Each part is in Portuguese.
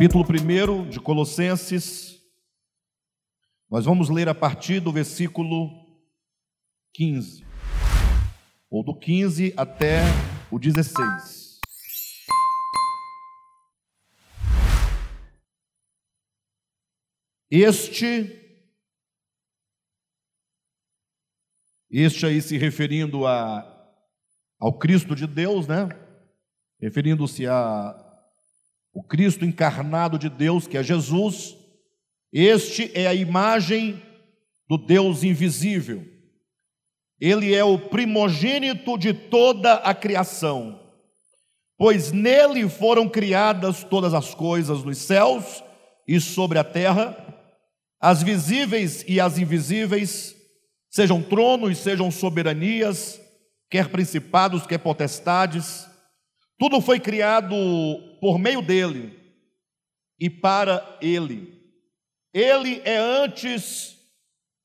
capítulo 1 de Colossenses, nós vamos ler a partir do versículo 15, ou do 15 até o 16. Este, este aí se referindo a, ao Cristo de Deus, né? Referindo-se a o Cristo encarnado de Deus, que é Jesus, este é a imagem do Deus invisível. Ele é o primogênito de toda a criação, pois nele foram criadas todas as coisas nos céus e sobre a terra, as visíveis e as invisíveis, sejam tronos, sejam soberanias, quer principados, quer potestades, tudo foi criado por meio dele e para ele. Ele é antes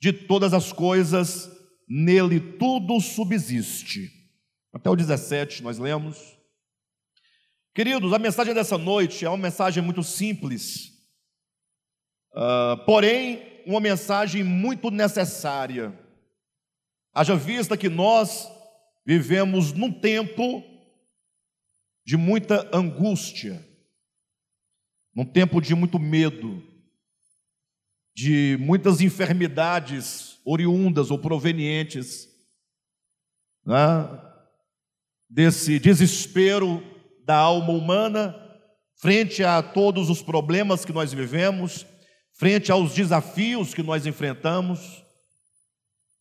de todas as coisas, nele tudo subsiste. Até o 17 nós lemos. Queridos, a mensagem dessa noite é uma mensagem muito simples, uh, porém, uma mensagem muito necessária. Haja vista que nós vivemos num tempo de muita angústia, num tempo de muito medo, de muitas enfermidades oriundas ou provenientes né, desse desespero da alma humana frente a todos os problemas que nós vivemos, frente aos desafios que nós enfrentamos.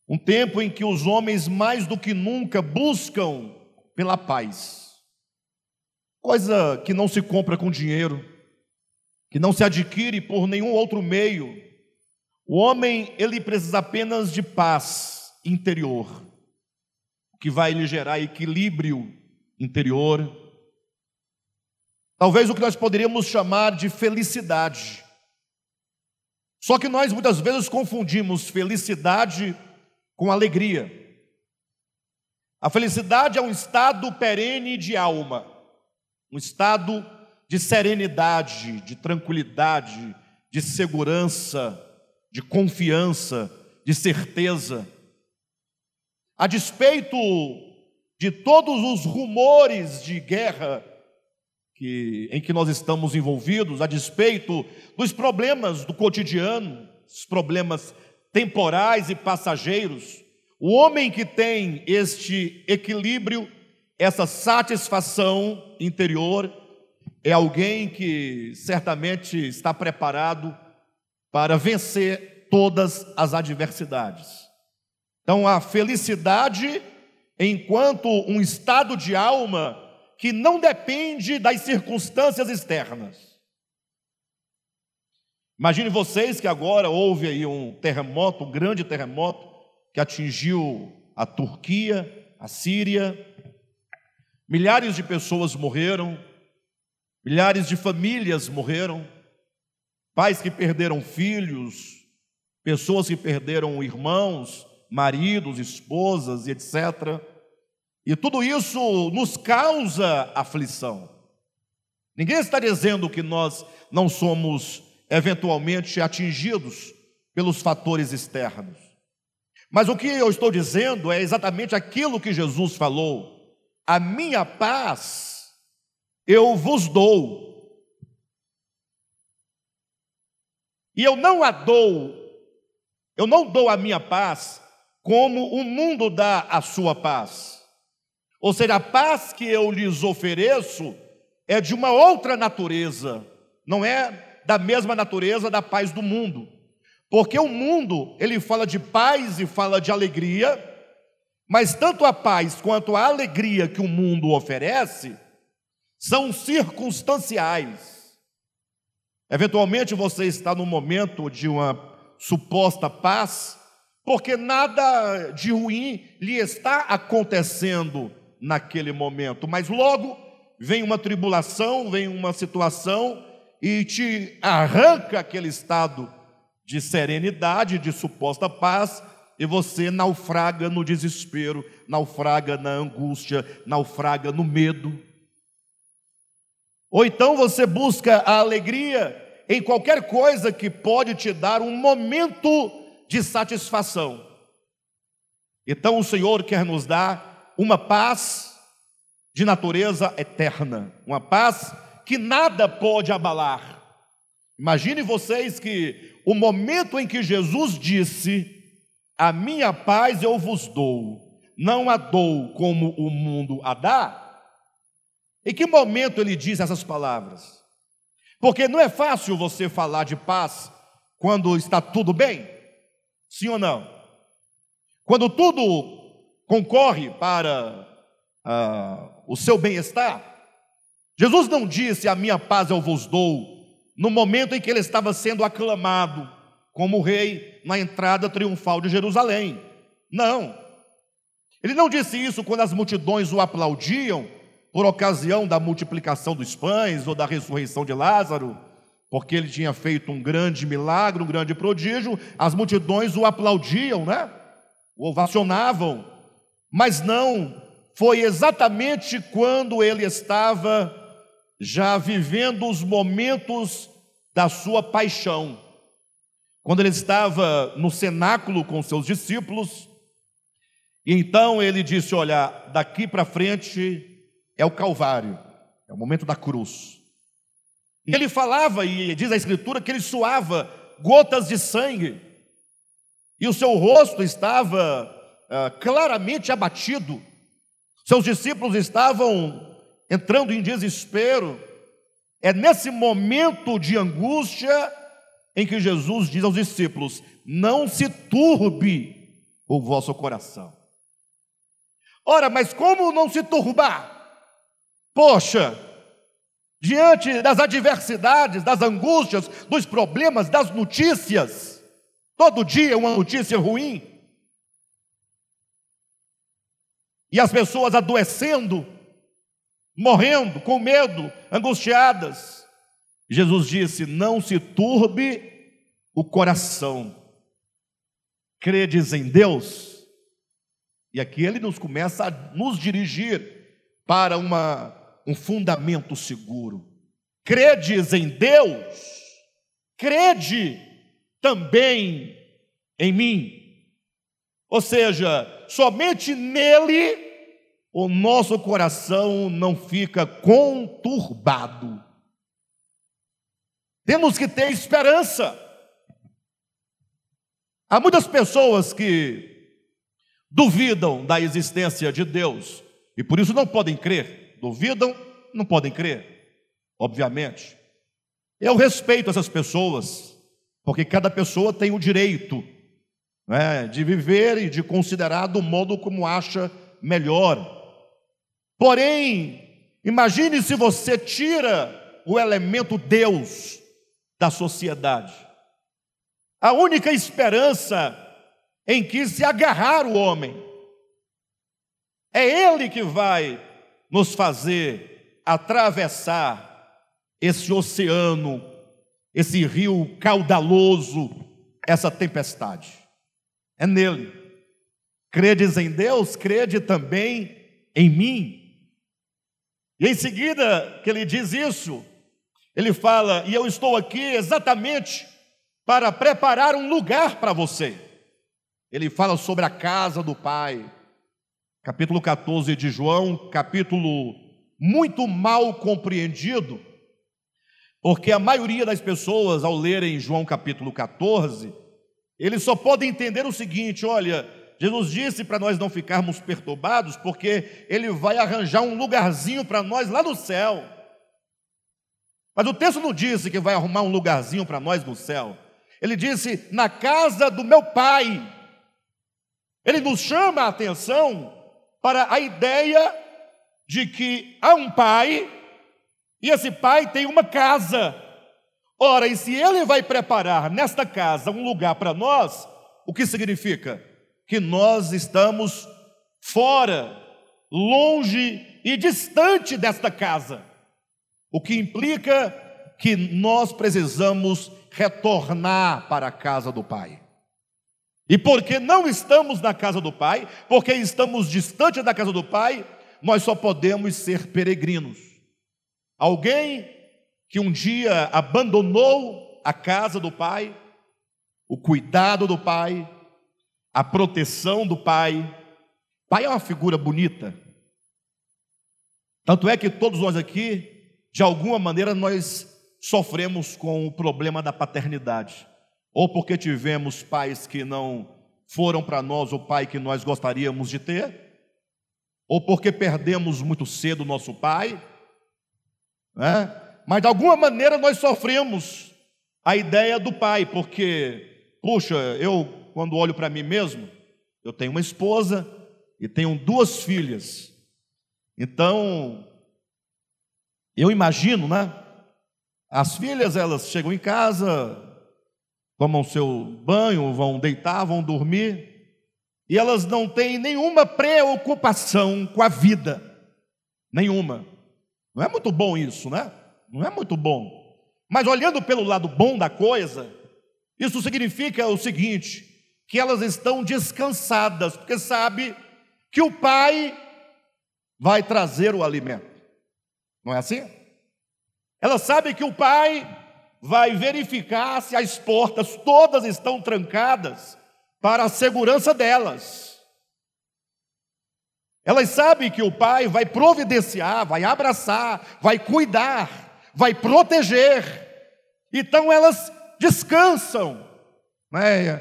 Um tempo em que os homens mais do que nunca buscam pela paz coisa que não se compra com dinheiro, que não se adquire por nenhum outro meio. O homem, ele precisa apenas de paz interior, que vai lhe gerar equilíbrio interior. Talvez o que nós poderíamos chamar de felicidade. Só que nós muitas vezes confundimos felicidade com alegria. A felicidade é um estado perene de alma um estado de serenidade, de tranquilidade, de segurança, de confiança, de certeza. A despeito de todos os rumores de guerra que, em que nós estamos envolvidos, a despeito dos problemas do cotidiano, os problemas temporais e passageiros, o homem que tem este equilíbrio essa satisfação interior é alguém que certamente está preparado para vencer todas as adversidades. Então, a felicidade, enquanto um estado de alma que não depende das circunstâncias externas. Imagine vocês que agora houve aí um terremoto, um grande terremoto, que atingiu a Turquia, a Síria, Milhares de pessoas morreram, milhares de famílias morreram, pais que perderam filhos, pessoas que perderam irmãos, maridos, esposas etc. E tudo isso nos causa aflição. Ninguém está dizendo que nós não somos eventualmente atingidos pelos fatores externos. Mas o que eu estou dizendo é exatamente aquilo que Jesus falou a minha paz eu vos dou. E eu não a dou, eu não dou a minha paz como o mundo dá a sua paz. Ou seja, a paz que eu lhes ofereço é de uma outra natureza, não é da mesma natureza da paz do mundo. Porque o mundo, ele fala de paz e fala de alegria, mas tanto a paz quanto a alegria que o mundo oferece são circunstanciais. Eventualmente você está no momento de uma suposta paz, porque nada de ruim lhe está acontecendo naquele momento, mas logo vem uma tribulação, vem uma situação e te arranca aquele estado de serenidade, de suposta paz, e você naufraga no desespero, naufraga na angústia, naufraga no medo. Ou então você busca a alegria em qualquer coisa que pode te dar um momento de satisfação. Então o Senhor quer nos dar uma paz de natureza eterna, uma paz que nada pode abalar. Imagine vocês que o momento em que Jesus disse: A minha paz eu vos dou, não a dou como o mundo a dá. Em que momento ele diz essas palavras? Porque não é fácil você falar de paz quando está tudo bem, sim ou não? Quando tudo concorre para ah, o seu bem-estar. Jesus não disse: A minha paz eu vos dou, no momento em que ele estava sendo aclamado como rei na entrada triunfal de Jerusalém. Não. Ele não disse isso quando as multidões o aplaudiam por ocasião da multiplicação dos pães ou da ressurreição de Lázaro, porque ele tinha feito um grande milagre, um grande prodígio, as multidões o aplaudiam, né? O ovacionavam, mas não foi exatamente quando ele estava já vivendo os momentos da sua paixão. Quando ele estava no cenáculo com seus discípulos, e então ele disse: Olha, daqui para frente é o Calvário, é o momento da cruz. E ele falava, e diz a Escritura, que ele suava gotas de sangue, e o seu rosto estava uh, claramente abatido, seus discípulos estavam entrando em desespero. É nesse momento de angústia em que Jesus diz aos discípulos: Não se turbe o vosso coração. Ora, mas como não se turbar? Poxa, diante das adversidades, das angústias, dos problemas, das notícias, todo dia uma notícia ruim, e as pessoas adoecendo, morrendo, com medo, angustiadas. Jesus disse: Não se turbe o coração, credes em Deus. E aqui ele nos começa a nos dirigir para uma, um fundamento seguro. Credes em Deus, crede também em mim. Ou seja, somente nele o nosso coração não fica conturbado. Temos que ter esperança. Há muitas pessoas que duvidam da existência de Deus e por isso não podem crer. Duvidam, não podem crer, obviamente. Eu respeito essas pessoas, porque cada pessoa tem o direito né, de viver e de considerar do modo como acha melhor. Porém, imagine se você tira o elemento Deus da sociedade. A única esperança em que se agarrar o homem. É Ele que vai nos fazer atravessar esse oceano, esse rio caudaloso, essa tempestade. É nele. Credes em Deus, crede também em mim. E em seguida que ele diz isso, ele fala: E eu estou aqui exatamente para preparar um lugar para você. Ele fala sobre a casa do Pai, capítulo 14 de João, capítulo muito mal compreendido, porque a maioria das pessoas, ao lerem João capítulo 14, eles só podem entender o seguinte: olha, Jesus disse para nós não ficarmos perturbados, porque Ele vai arranjar um lugarzinho para nós lá no céu. Mas o texto não disse que vai arrumar um lugarzinho para nós no céu. Ele disse, na casa do meu pai. Ele nos chama a atenção para a ideia de que há um pai e esse pai tem uma casa. Ora, e se ele vai preparar nesta casa um lugar para nós, o que significa? que nós estamos fora, longe e distante desta casa, o que implica que nós precisamos retornar para a casa do Pai. E porque não estamos na casa do Pai, porque estamos distante da casa do Pai, nós só podemos ser peregrinos. Alguém que um dia abandonou a casa do pai, o cuidado do pai, a proteção do pai. Pai é uma figura bonita. Tanto é que todos nós aqui, de alguma maneira, nós sofremos com o problema da paternidade. Ou porque tivemos pais que não foram para nós o pai que nós gostaríamos de ter, ou porque perdemos muito cedo o nosso pai, né? mas de alguma maneira nós sofremos a ideia do pai, porque, puxa, eu, quando olho para mim mesmo, eu tenho uma esposa e tenho duas filhas, então, eu imagino, né? As filhas, elas chegam em casa, tomam seu banho, vão deitar, vão dormir, e elas não têm nenhuma preocupação com a vida, nenhuma. Não é muito bom isso, né? Não é muito bom. Mas olhando pelo lado bom da coisa, isso significa o seguinte: que elas estão descansadas, porque sabe que o pai vai trazer o alimento. Não é assim? Ela sabe que o pai vai verificar se as portas todas estão trancadas para a segurança delas. Elas sabem que o pai vai providenciar, vai abraçar, vai cuidar, vai proteger. Então elas descansam, né?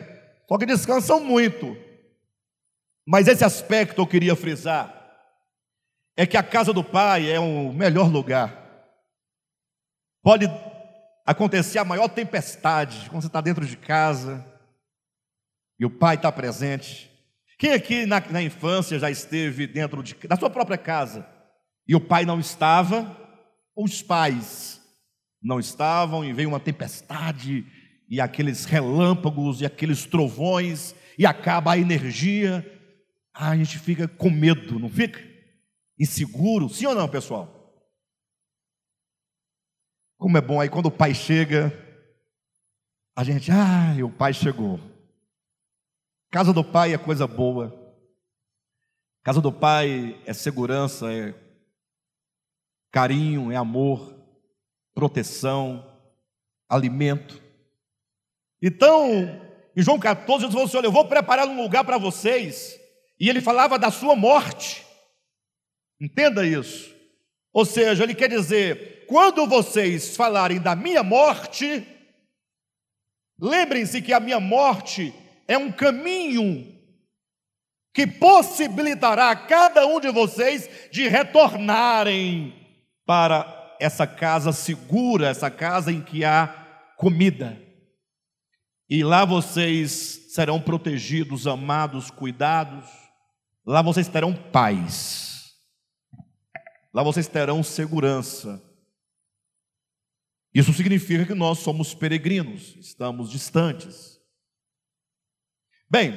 Só que descansam muito. Mas esse aspecto eu queria frisar é que a casa do pai é o melhor lugar. Pode acontecer a maior tempestade quando você está dentro de casa e o pai está presente. Quem aqui na, na, infância já esteve dentro de, da sua própria casa e o pai não estava? Os pais não estavam e veio uma tempestade e aqueles relâmpagos e aqueles trovões e acaba a energia. Ah, a gente fica com medo, não fica? Inseguro, sim ou não, pessoal? Como é bom aí quando o pai chega, a gente, ah, o pai chegou. Casa do pai é coisa boa. Casa do pai é segurança, é carinho, é amor, proteção, alimento. Então, em João 14, Jesus falou assim: Olha, eu vou preparar um lugar para vocês. E ele falava da sua morte. Entenda isso. Ou seja, ele quer dizer: quando vocês falarem da minha morte, lembrem-se que a minha morte é um caminho que possibilitará a cada um de vocês de retornarem para essa casa segura, essa casa em que há comida. E lá vocês serão protegidos, amados, cuidados. Lá vocês terão paz. Lá vocês terão segurança. Isso significa que nós somos peregrinos, estamos distantes. Bem,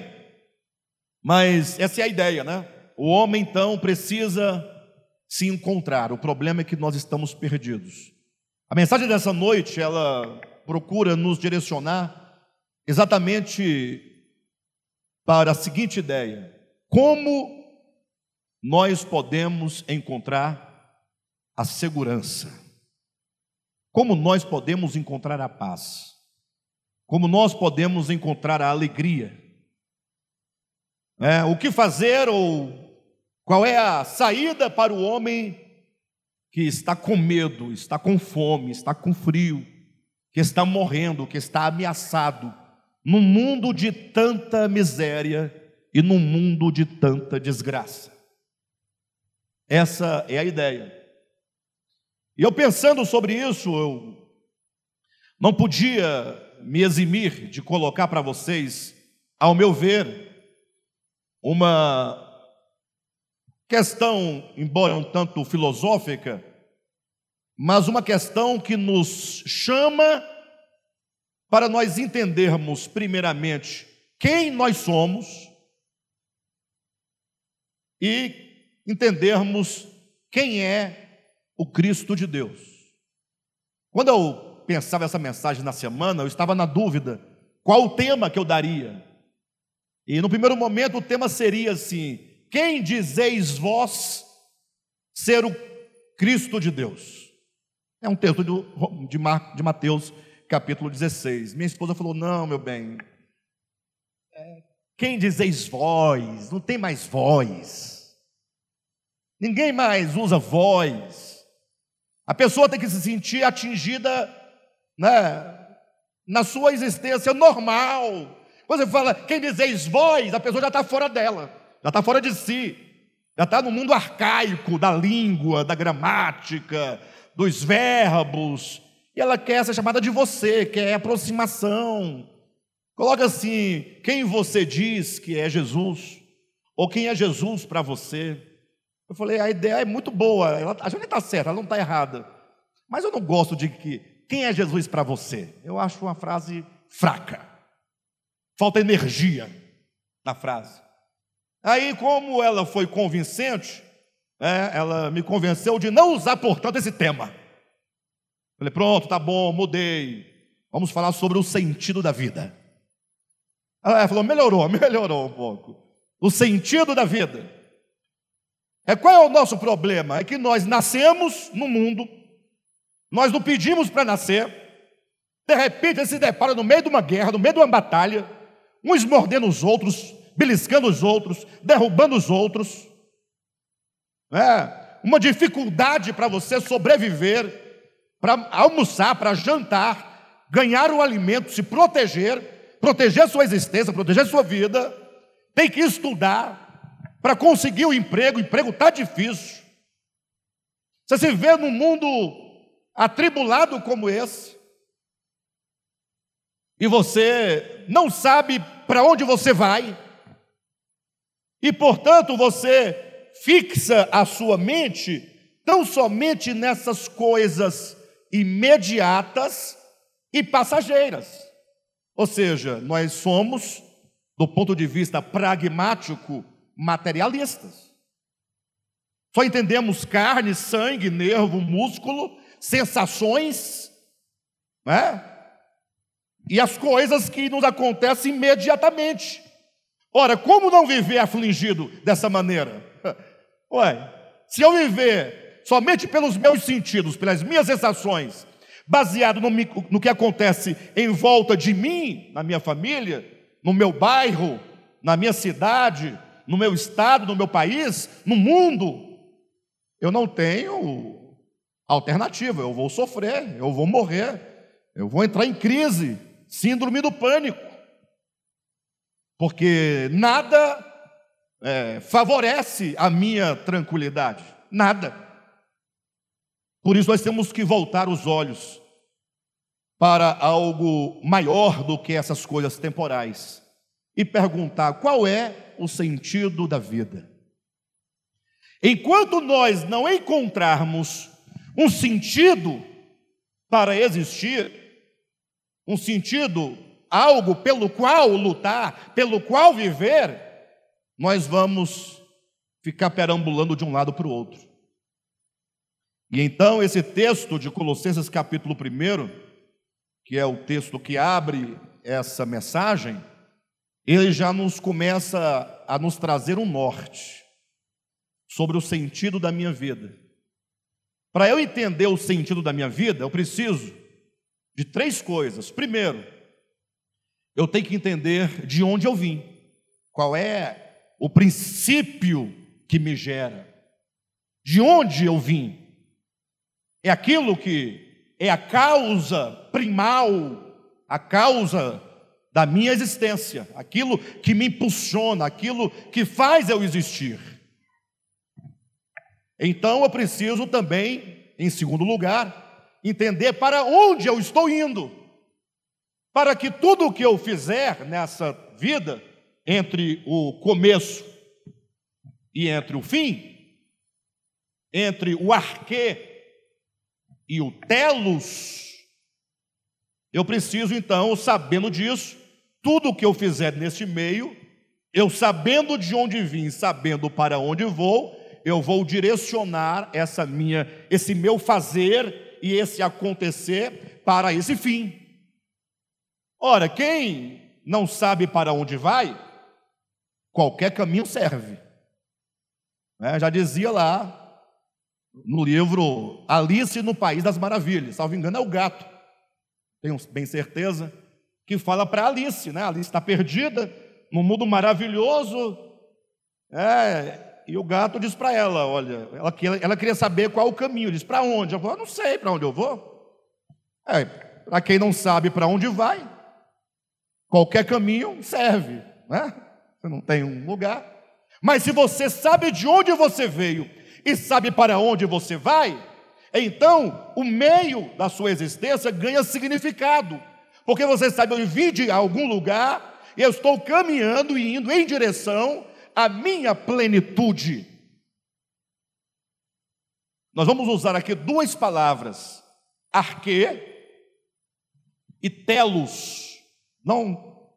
mas essa é a ideia, né? O homem então precisa se encontrar. O problema é que nós estamos perdidos. A mensagem dessa noite, ela procura nos direcionar exatamente para a seguinte ideia: como nós podemos encontrar a segurança. Como nós podemos encontrar a paz? Como nós podemos encontrar a alegria? É, o que fazer ou qual é a saída para o homem que está com medo, está com fome, está com frio, que está morrendo, que está ameaçado, num mundo de tanta miséria e num mundo de tanta desgraça? Essa é a ideia. E eu pensando sobre isso, eu não podia me eximir de colocar para vocês, ao meu ver, uma questão, embora um tanto filosófica, mas uma questão que nos chama para nós entendermos, primeiramente, quem nós somos e entendermos quem é o Cristo de Deus. Quando eu pensava essa mensagem na semana, eu estava na dúvida qual o tema que eu daria. E no primeiro momento o tema seria assim: Quem dizeis vós ser o Cristo de Deus? É um texto de, de Mateus, capítulo 16. Minha esposa falou: Não, meu bem, é, quem dizeis voz? Não tem mais voz. Ninguém mais usa voz. A pessoa tem que se sentir atingida né, na sua existência normal. Quando você fala, quem dizeis voz, a pessoa já está fora dela, já está fora de si, já está no mundo arcaico da língua, da gramática, dos verbos, e ela quer ser chamada de você, quer aproximação. Coloca assim: quem você diz que é Jesus? Ou quem é Jesus para você? Eu falei: a ideia é muito boa, ela, a gente está certa, ela não está errada. Mas eu não gosto de que quem é Jesus para você? Eu acho uma frase fraca. Falta energia na frase. Aí, como ela foi convincente, é, ela me convenceu de não usar, portanto, esse tema. Falei, pronto, tá bom, mudei. Vamos falar sobre o sentido da vida. Ela falou, melhorou, melhorou um pouco. O sentido da vida. É qual é o nosso problema? É que nós nascemos no mundo, nós não pedimos para nascer, de repente se depara no meio de uma guerra, no meio de uma batalha, uns mordendo os outros, beliscando os outros, derrubando os outros. É, uma dificuldade para você sobreviver, para almoçar, para jantar, ganhar o alimento, se proteger, proteger sua existência, proteger sua vida. Tem que estudar para conseguir o emprego, o emprego está difícil. Você se vê num mundo atribulado como esse, e você não sabe para onde você vai, e portanto você fixa a sua mente tão somente nessas coisas imediatas e passageiras. Ou seja, nós somos, do ponto de vista pragmático, materialistas. Só entendemos carne, sangue, nervo, músculo, sensações, né? e as coisas que nos acontecem imediatamente. Ora, como não viver afligido dessa maneira? Ué, se eu viver somente pelos meus sentidos, pelas minhas sensações, baseado no, no que acontece em volta de mim, na minha família, no meu bairro, na minha cidade, no meu estado, no meu país, no mundo, eu não tenho alternativa, eu vou sofrer, eu vou morrer, eu vou entrar em crise, síndrome do pânico, porque nada é, favorece a minha tranquilidade, nada. Por isso nós temos que voltar os olhos para algo maior do que essas coisas temporais e perguntar qual é o sentido da vida. Enquanto nós não encontrarmos um sentido para existir, um sentido, algo pelo qual lutar, pelo qual viver, nós vamos ficar perambulando de um lado para o outro. E então, esse texto de Colossenses, capítulo 1, que é o texto que abre essa mensagem, ele já nos começa a nos trazer um norte sobre o sentido da minha vida. Para eu entender o sentido da minha vida, eu preciso de três coisas. Primeiro, eu tenho que entender de onde eu vim, qual é o princípio que me gera, de onde eu vim. É aquilo que é a causa primal, a causa da minha existência, aquilo que me impulsiona, aquilo que faz eu existir. Então eu preciso também, em segundo lugar, entender para onde eu estou indo, para que tudo o que eu fizer nessa vida, entre o começo e entre o fim, entre o arque e o telos, eu preciso então, sabendo disso, tudo o que eu fizer neste meio, eu sabendo de onde vim, sabendo para onde vou, eu vou direcionar essa minha, esse meu fazer e esse acontecer para esse fim. Ora, quem não sabe para onde vai, qualquer caminho serve. É, já dizia lá no livro Alice no País das Maravilhas. Salvo engano, é o gato, tenho bem certeza, que fala para Alice, né? Alice está perdida num mundo maravilhoso. É, e o gato diz para ela: Olha, ela, ela, queria saber qual o caminho. Diz: Para onde? Eu vou, não sei para onde eu vou. É, para quem não sabe para onde vai, qualquer caminho serve, né? Você não tem um lugar. Mas se você sabe de onde você veio e sabe para onde você vai, então o meio da sua existência ganha significado, porque você sabe eu vim de algum lugar e eu estou caminhando e indo em direção à minha plenitude. Nós vamos usar aqui duas palavras, arque e telos. Não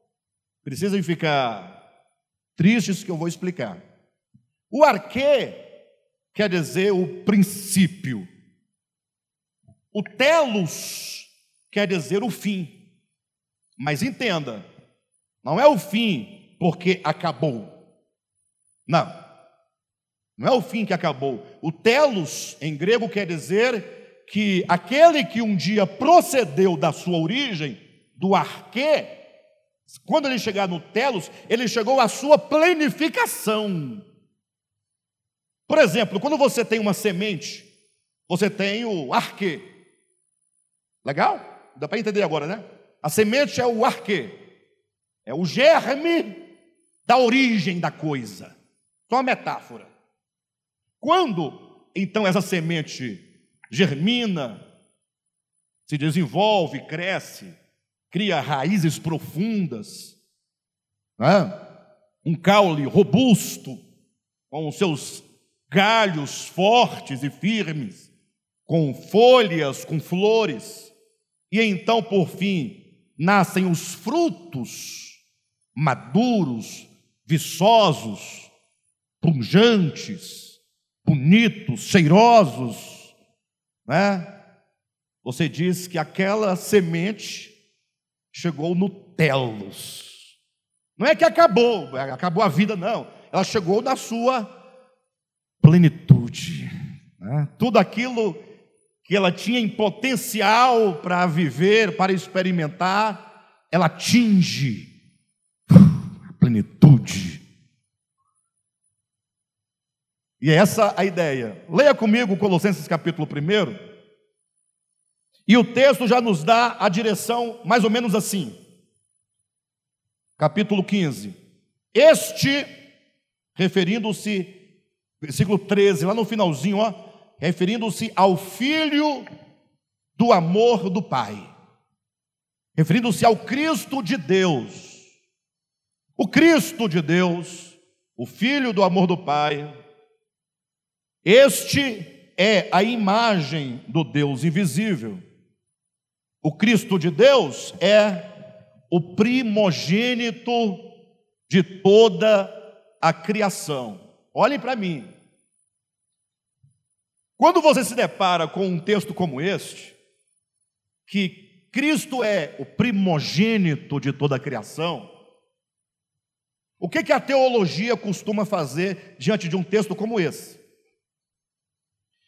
precisem ficar tristes que eu vou explicar. O arque quer dizer o princípio. O telos quer dizer o fim. Mas entenda, não é o fim porque acabou. Não. Não é o fim que acabou. O telos em grego quer dizer que aquele que um dia procedeu da sua origem, do arque, quando ele chegar no telos, ele chegou à sua plenificação. Por exemplo, quando você tem uma semente, você tem o arque. Legal? Dá para entender agora, né? A semente é o arque, é o germe da origem da coisa. Só uma metáfora. Quando então essa semente germina, se desenvolve, cresce, cria raízes profundas, né? um caule robusto, com os seus galhos fortes e firmes, com folhas, com flores, e então, por fim, nascem os frutos maduros, viçosos, punjantes, bonitos, cheirosos, né? Você diz que aquela semente chegou no telos. Não é que acabou, acabou a vida, não. Ela chegou na sua plenitude. Né? Tudo aquilo que ela tinha em potencial para viver, para experimentar, ela atinge a plenitude. E é essa a ideia. Leia comigo Colossenses capítulo 1. E o texto já nos dá a direção mais ou menos assim. Capítulo 15. Este, referindo-se versículo 13, lá no finalzinho, ó, referindo-se ao filho do amor do Pai, referindo-se ao Cristo de Deus. O Cristo de Deus, o filho do amor do Pai, este é a imagem do Deus invisível. O Cristo de Deus é o primogênito de toda a criação. Olhem para mim. Quando você se depara com um texto como este, que Cristo é o primogênito de toda a criação, o que, que a teologia costuma fazer diante de um texto como esse?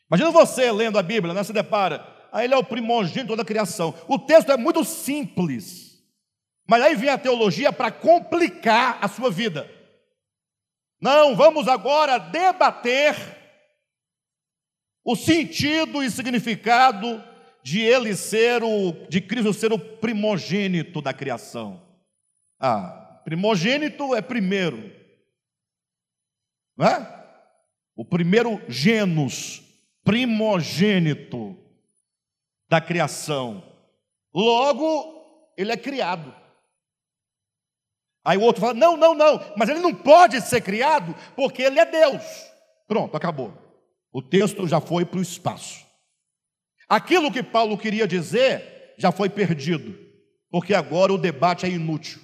Imagina você lendo a Bíblia, né? se depara, ah, ele é o primogênito de toda a criação. O texto é muito simples, mas aí vem a teologia para complicar a sua vida. Não, vamos agora debater o sentido e significado de ele ser o, de Cristo ser o primogênito da criação. Ah, primogênito é primeiro, não é? O primeiro genus, primogênito da criação. Logo, ele é criado. Aí o outro fala: não, não, não, mas ele não pode ser criado porque ele é Deus. Pronto, acabou. O texto já foi para o espaço. Aquilo que Paulo queria dizer já foi perdido, porque agora o debate é inútil.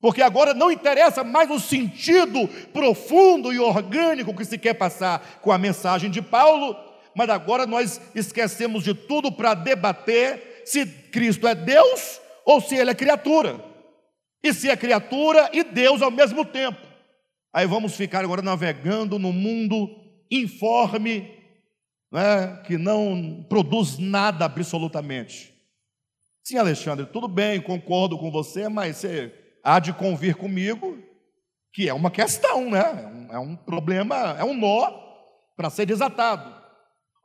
Porque agora não interessa mais o sentido profundo e orgânico que se quer passar com a mensagem de Paulo, mas agora nós esquecemos de tudo para debater se Cristo é Deus ou se ele é criatura e se é criatura e Deus ao mesmo tempo. Aí vamos ficar agora navegando no mundo informe né, que não produz nada absolutamente. Sim, Alexandre, tudo bem, concordo com você, mas você há de convir comigo que é uma questão, né? É um problema, é um nó para ser desatado.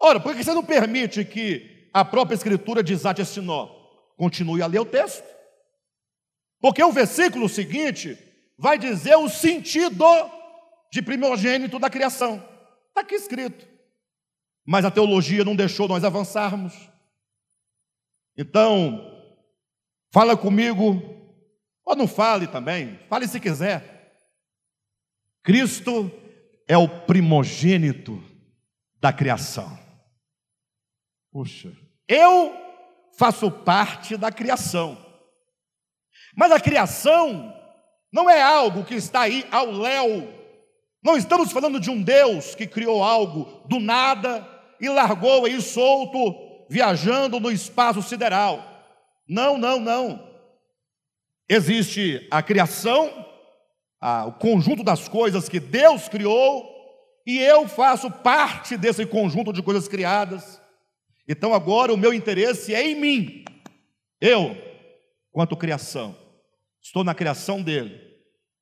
Ora, por que você não permite que a própria Escritura desate esse nó? Continue a ler o texto. Porque o versículo seguinte vai dizer o sentido de primogênito da criação. Está aqui escrito. Mas a teologia não deixou nós avançarmos. Então, fala comigo, ou não fale também, fale se quiser. Cristo é o primogênito da criação. Puxa, eu faço parte da criação. Mas a criação não é algo que está aí ao léu. Não estamos falando de um Deus que criou algo do nada e largou aí solto, viajando no espaço sideral. Não, não, não. Existe a criação ah, o conjunto das coisas que Deus criou, e eu faço parte desse conjunto de coisas criadas. Então agora o meu interesse é em mim. Eu, quanto criação, estou na criação dele.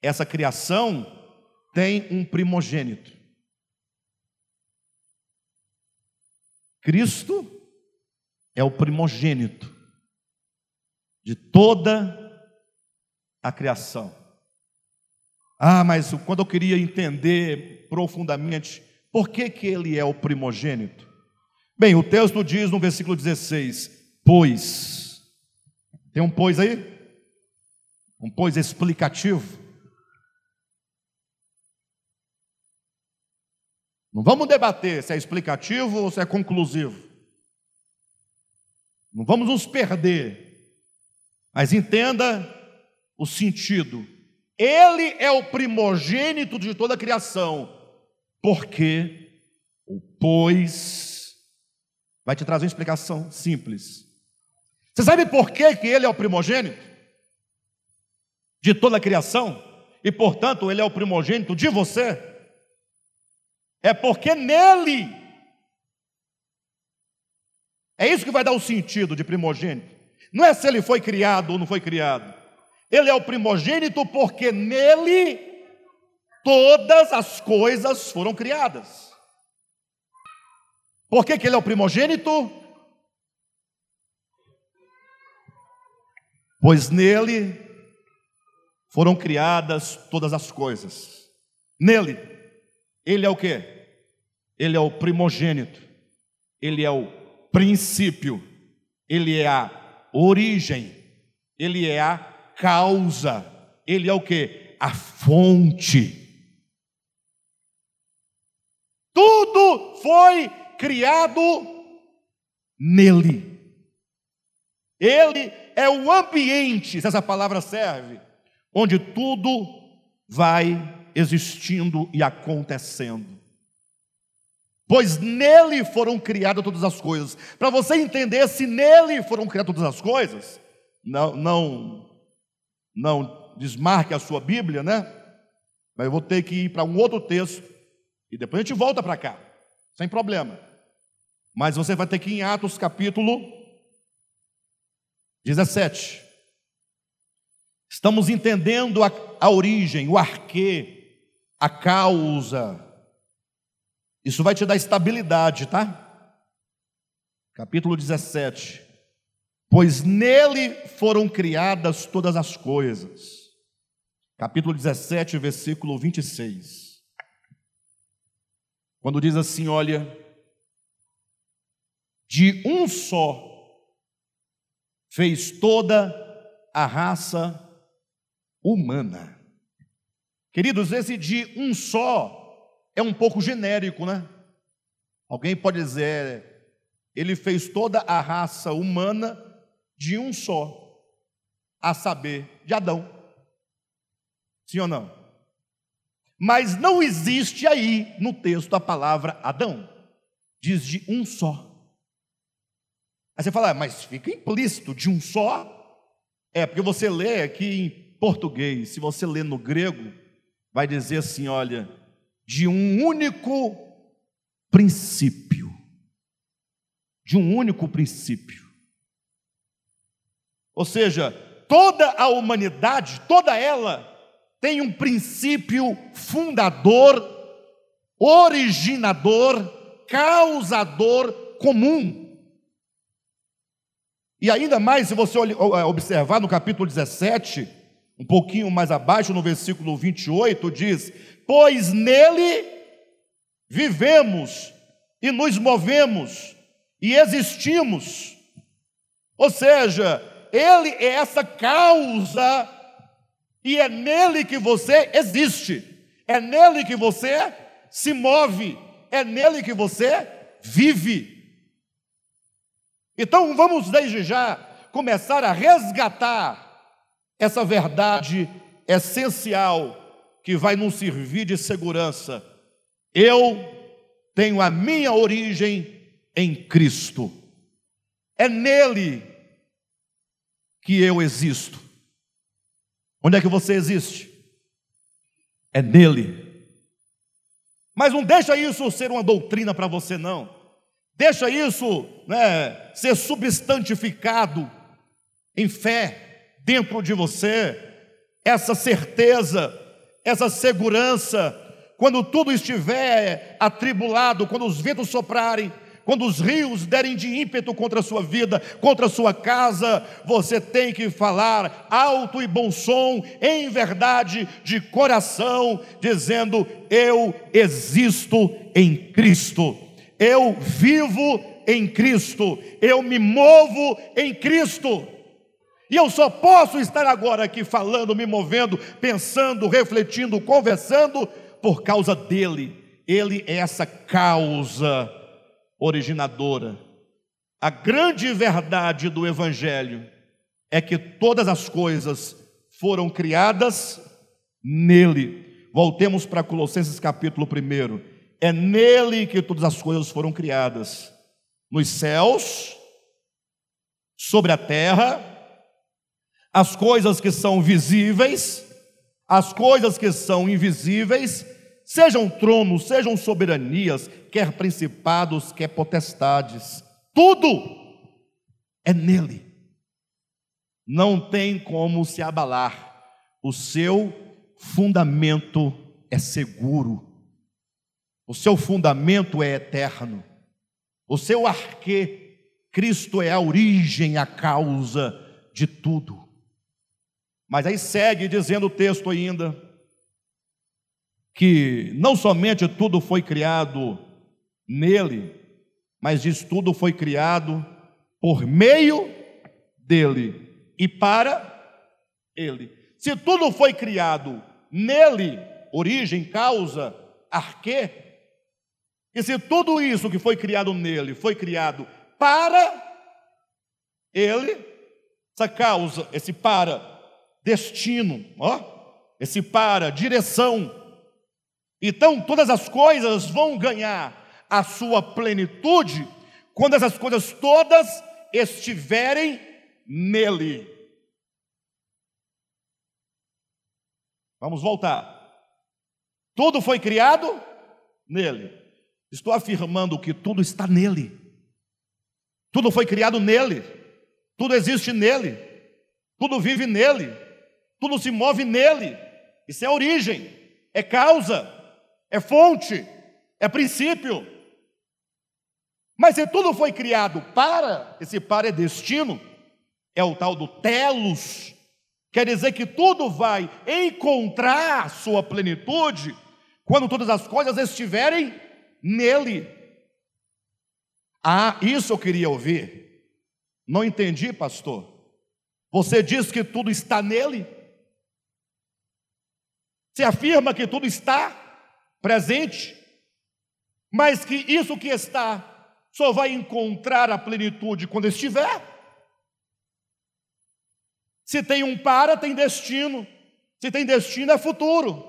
Essa criação tem um primogênito. Cristo é o primogênito de toda a criação. Ah, mas quando eu queria entender profundamente por que, que ele é o primogênito. Bem, o texto diz no versículo 16: Pois. Tem um pois aí? Um pois explicativo. Não vamos debater se é explicativo ou se é conclusivo. Não vamos nos perder. Mas entenda o sentido ele é o primogênito de toda a criação, porque o pois vai te trazer uma explicação simples. Você sabe por que, que ele é o primogênito de toda a criação? E portanto, ele é o primogênito de você? É porque nele é isso que vai dar o sentido de primogênito. Não é se ele foi criado ou não foi criado. Ele é o primogênito porque nele todas as coisas foram criadas. Por que, que ele é o primogênito? Pois nele foram criadas todas as coisas. Nele, ele é o que? Ele é o primogênito, ele é o princípio, ele é a origem, ele é a causa, ele é o que? A fonte. Tudo foi criado nele. Ele é o ambiente, se essa palavra serve, onde tudo vai existindo e acontecendo. Pois nele foram criadas todas as coisas. Para você entender se nele foram criadas todas as coisas, não, não não desmarque a sua Bíblia, né? Mas eu vou ter que ir para um outro texto e depois a gente volta para cá, sem problema. Mas você vai ter que ir em Atos capítulo 17. Estamos entendendo a, a origem, o arquê, a causa. Isso vai te dar estabilidade, tá? Capítulo 17 pois nele foram criadas todas as coisas. Capítulo 17, versículo 26. Quando diz assim: Olha, de um só fez toda a raça humana. Queridos, esse de um só é um pouco genérico, né? Alguém pode dizer, ele fez toda a raça humana de um só, a saber, de Adão. Sim ou não? Mas não existe aí no texto a palavra Adão, diz de um só. Aí você fala, ah, mas fica implícito de um só? É, porque você lê aqui em português, se você lê no grego, vai dizer assim: olha, de um único princípio. de um único princípio. Ou seja, toda a humanidade, toda ela, tem um princípio fundador, originador, causador comum. E ainda mais, se você observar no capítulo 17, um pouquinho mais abaixo, no versículo 28, diz: Pois nele vivemos e nos movemos e existimos. Ou seja, ele é essa causa e é nele que você existe, é nele que você se move, é nele que você vive. Então vamos desde já começar a resgatar essa verdade essencial que vai nos servir de segurança. Eu tenho a minha origem em Cristo. É nele que eu existo. Onde é que você existe? É nele. Mas não deixa isso ser uma doutrina para você, não. Deixa isso né, ser substantificado em fé dentro de você. Essa certeza, essa segurança, quando tudo estiver atribulado, quando os ventos soprarem, quando os rios derem de ímpeto contra a sua vida, contra a sua casa, você tem que falar alto e bom som, em verdade, de coração, dizendo: Eu existo em Cristo, eu vivo em Cristo, eu me movo em Cristo. E eu só posso estar agora aqui falando, me movendo, pensando, refletindo, conversando, por causa dele. Ele é essa causa originadora. A grande verdade do Evangelho é que todas as coisas foram criadas nele. Voltemos para Colossenses capítulo 1. É nele que todas as coisas foram criadas, nos céus, sobre a terra, as coisas que são visíveis, as coisas que são invisíveis, sejam tronos, sejam soberanias, quer principados, quer potestades, tudo é nele. Não tem como se abalar, o seu fundamento é seguro, o seu fundamento é eterno, o seu arquê, Cristo é a origem, a causa de tudo. Mas aí segue dizendo o texto ainda, que não somente tudo foi criado nele, mas diz tudo foi criado por meio dele e para ele. Se tudo foi criado nele, origem, causa, arquê, e se tudo isso que foi criado nele foi criado para ele, essa causa, esse para, destino, ó, esse para, direção, então, todas as coisas vão ganhar a sua plenitude quando essas coisas todas estiverem nele. Vamos voltar. Tudo foi criado nele. Estou afirmando que tudo está nele. Tudo foi criado nele. Tudo existe nele. Tudo vive nele. Tudo se move nele. Isso é origem, é causa é fonte, é princípio. Mas se tudo foi criado para, esse para é destino, é o tal do telos, quer dizer que tudo vai encontrar sua plenitude quando todas as coisas estiverem nele. Ah, isso eu queria ouvir. Não entendi, pastor. Você diz que tudo está nele? Você afirma que tudo está presente, mas que isso que está só vai encontrar a plenitude quando estiver. Se tem um para, tem destino. Se tem destino, é futuro.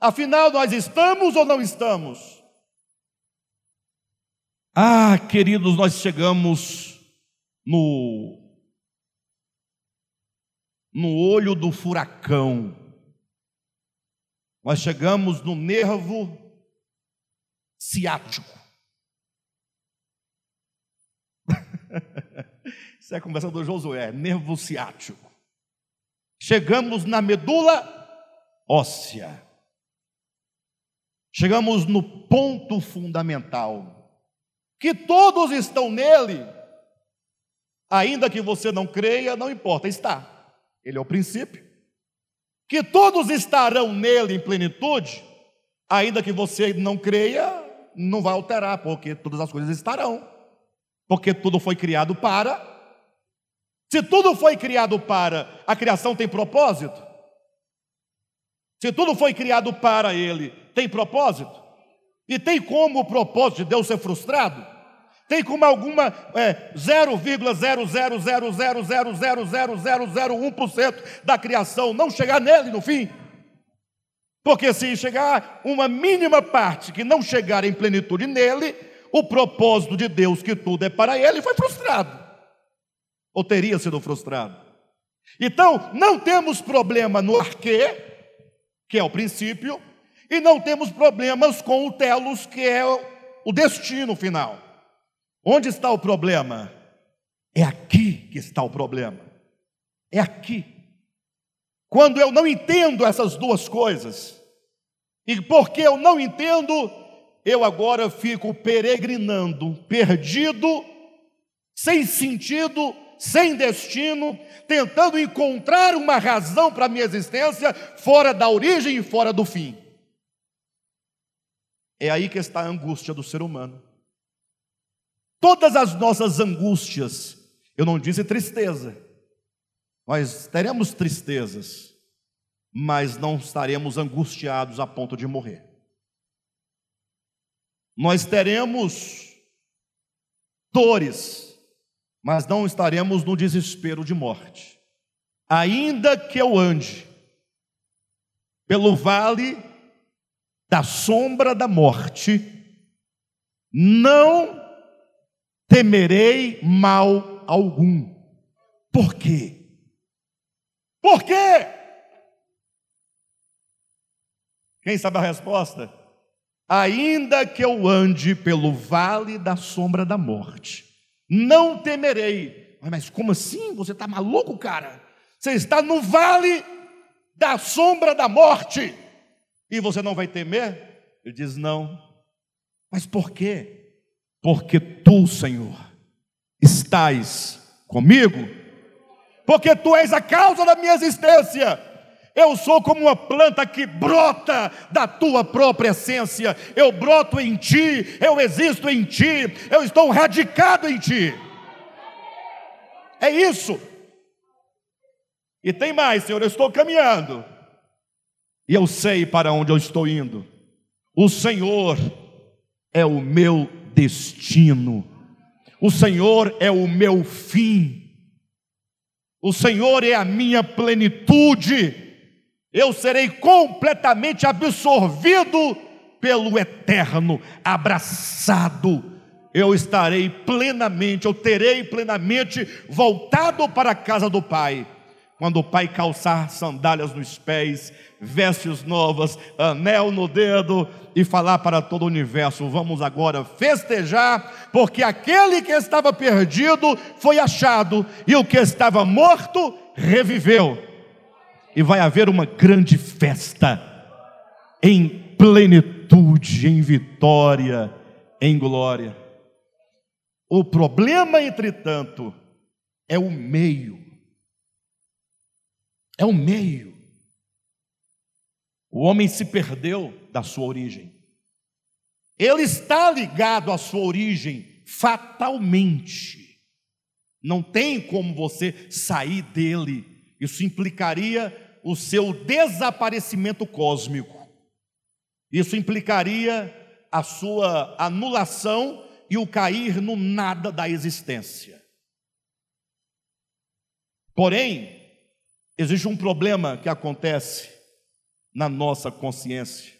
Afinal, nós estamos ou não estamos? Ah, queridos, nós chegamos no no olho do furacão. Nós chegamos no nervo ciático. Isso é a conversa do Josué, nervo ciático. Chegamos na medula óssea. Chegamos no ponto fundamental, que todos estão nele, ainda que você não creia, não importa, está. Ele é o princípio. Que todos estarão nele em plenitude, ainda que você não creia, não vai alterar, porque todas as coisas estarão. Porque tudo foi criado para. Se tudo foi criado para, a criação tem propósito? Se tudo foi criado para ele, tem propósito? E tem como o propósito de Deus ser frustrado? Tem como alguma é, 0,00000000001% da criação não chegar nele no fim? Porque se chegar uma mínima parte que não chegar em plenitude nele, o propósito de Deus, que tudo é para ele, foi frustrado. Ou teria sido frustrado. Então, não temos problema no arquê, que é o princípio, e não temos problemas com o telos, que é o destino final. Onde está o problema? É aqui que está o problema. É aqui. Quando eu não entendo essas duas coisas, e porque eu não entendo, eu agora fico peregrinando, perdido, sem sentido, sem destino, tentando encontrar uma razão para a minha existência fora da origem e fora do fim. É aí que está a angústia do ser humano. Todas as nossas angústias, eu não disse tristeza, nós teremos tristezas, mas não estaremos angustiados a ponto de morrer. Nós teremos dores, mas não estaremos no desespero de morte. Ainda que eu ande pelo vale da sombra da morte, não temerei mal algum. Por quê? Por quê? Quem sabe a resposta? Ainda que eu ande pelo vale da sombra da morte, não temerei. Mas como assim? Você está maluco, cara? Você está no vale da sombra da morte e você não vai temer? Ele diz: Não. Mas por quê? Porque tu, Senhor, estás comigo, porque tu és a causa da minha existência. Eu sou como uma planta que brota da tua própria essência. Eu broto em ti, eu existo em ti, eu estou radicado em ti. É isso. E tem mais, Senhor, eu estou caminhando. E eu sei para onde eu estou indo. O Senhor é o meu destino. O Senhor é o meu fim. O Senhor é a minha plenitude eu serei completamente absorvido pelo eterno, abraçado. Eu estarei plenamente, eu terei plenamente voltado para a casa do Pai. Quando o Pai calçar sandálias nos pés, vestes novas, anel no dedo e falar para todo o universo: vamos agora festejar, porque aquele que estava perdido foi achado, e o que estava morto reviveu e vai haver uma grande festa em plenitude, em vitória, em glória. O problema, entretanto, é o meio. É o meio. O homem se perdeu da sua origem. Ele está ligado à sua origem fatalmente. Não tem como você sair dele. Isso implicaria o seu desaparecimento cósmico. Isso implicaria a sua anulação e o cair no nada da existência. Porém, existe um problema que acontece na nossa consciência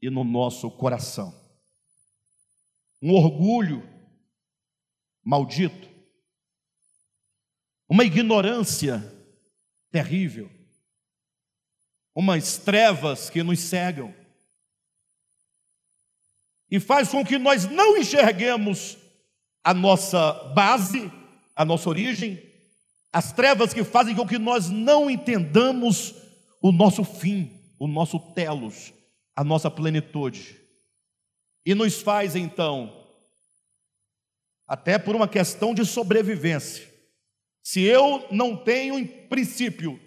e no nosso coração. Um orgulho maldito, uma ignorância terrível, umas trevas que nos cegam. E faz com que nós não enxerguemos a nossa base, a nossa origem, as trevas que fazem com que nós não entendamos o nosso fim, o nosso telos, a nossa plenitude. E nos faz então, até por uma questão de sobrevivência. Se eu não tenho princípio,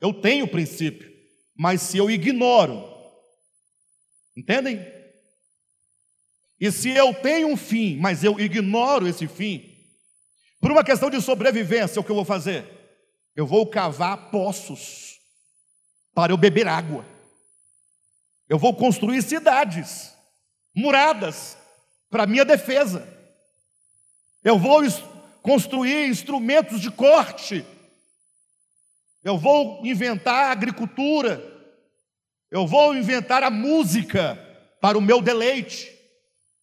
eu tenho princípio, mas se eu ignoro, entendem? E se eu tenho um fim, mas eu ignoro esse fim, por uma questão de sobrevivência, o que eu vou fazer? Eu vou cavar poços para eu beber água. Eu vou construir cidades, muradas, para minha defesa. Eu vou construir instrumentos de corte. Eu vou inventar agricultura. Eu vou inventar a música para o meu deleite.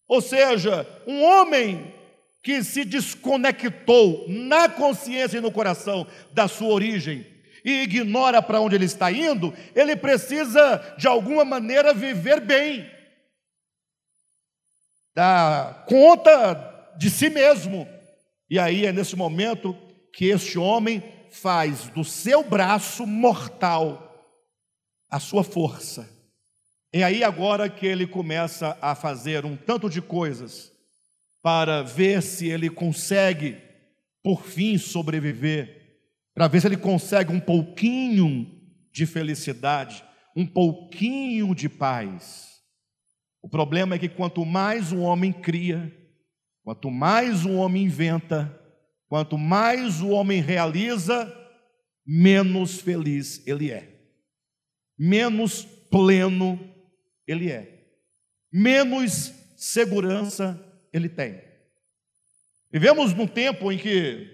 Ou seja, um homem que se desconectou na consciência e no coração da sua origem e ignora para onde ele está indo, ele precisa de alguma maneira viver bem, dar conta de si mesmo. E aí é nesse momento que este homem faz do seu braço mortal a sua força. É aí agora que ele começa a fazer um tanto de coisas para ver se ele consegue, por fim, sobreviver, para ver se ele consegue um pouquinho de felicidade, um pouquinho de paz. O problema é que quanto mais o homem cria, quanto mais o homem inventa, quanto mais o homem realiza, menos feliz ele é, menos pleno ele é, menos segurança ele tem. Vivemos num tempo em que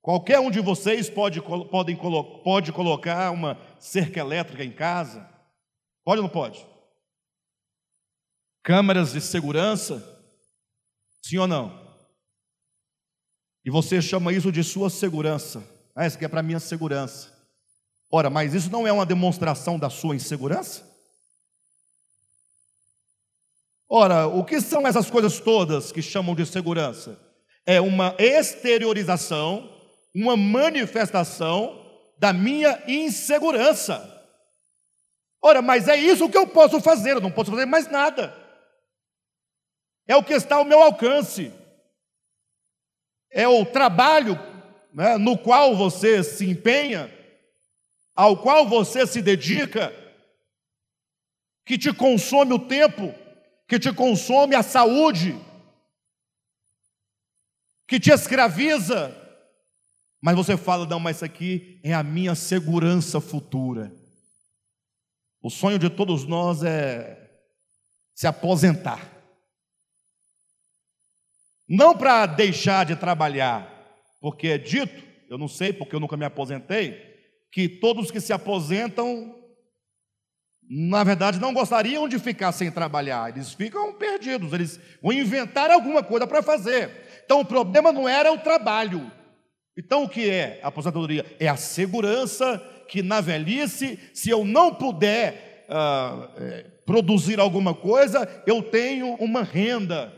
qualquer um de vocês pode, pode, pode colocar uma cerca elétrica em casa. Pode ou não pode? Câmeras de segurança? Sim ou não? E você chama isso de sua segurança. Ah, isso aqui é para minha segurança. Ora, mas isso não é uma demonstração da sua insegurança? Ora, o que são essas coisas todas que chamam de segurança? É uma exteriorização, uma manifestação da minha insegurança. Ora, mas é isso que eu posso fazer, eu não posso fazer mais nada. É o que está ao meu alcance. É o trabalho né, no qual você se empenha, ao qual você se dedica, que te consome o tempo que te consome a saúde, que te escraviza, mas você fala: não, mas isso aqui é a minha segurança futura. O sonho de todos nós é se aposentar. Não para deixar de trabalhar, porque é dito, eu não sei porque eu nunca me aposentei, que todos que se aposentam na verdade, não gostariam de ficar sem trabalhar, eles ficam perdidos, eles vão inventar alguma coisa para fazer. Então, o problema não era o trabalho. Então, o que é a aposentadoria? É a segurança que na velhice, se eu não puder uh, é, produzir alguma coisa, eu tenho uma renda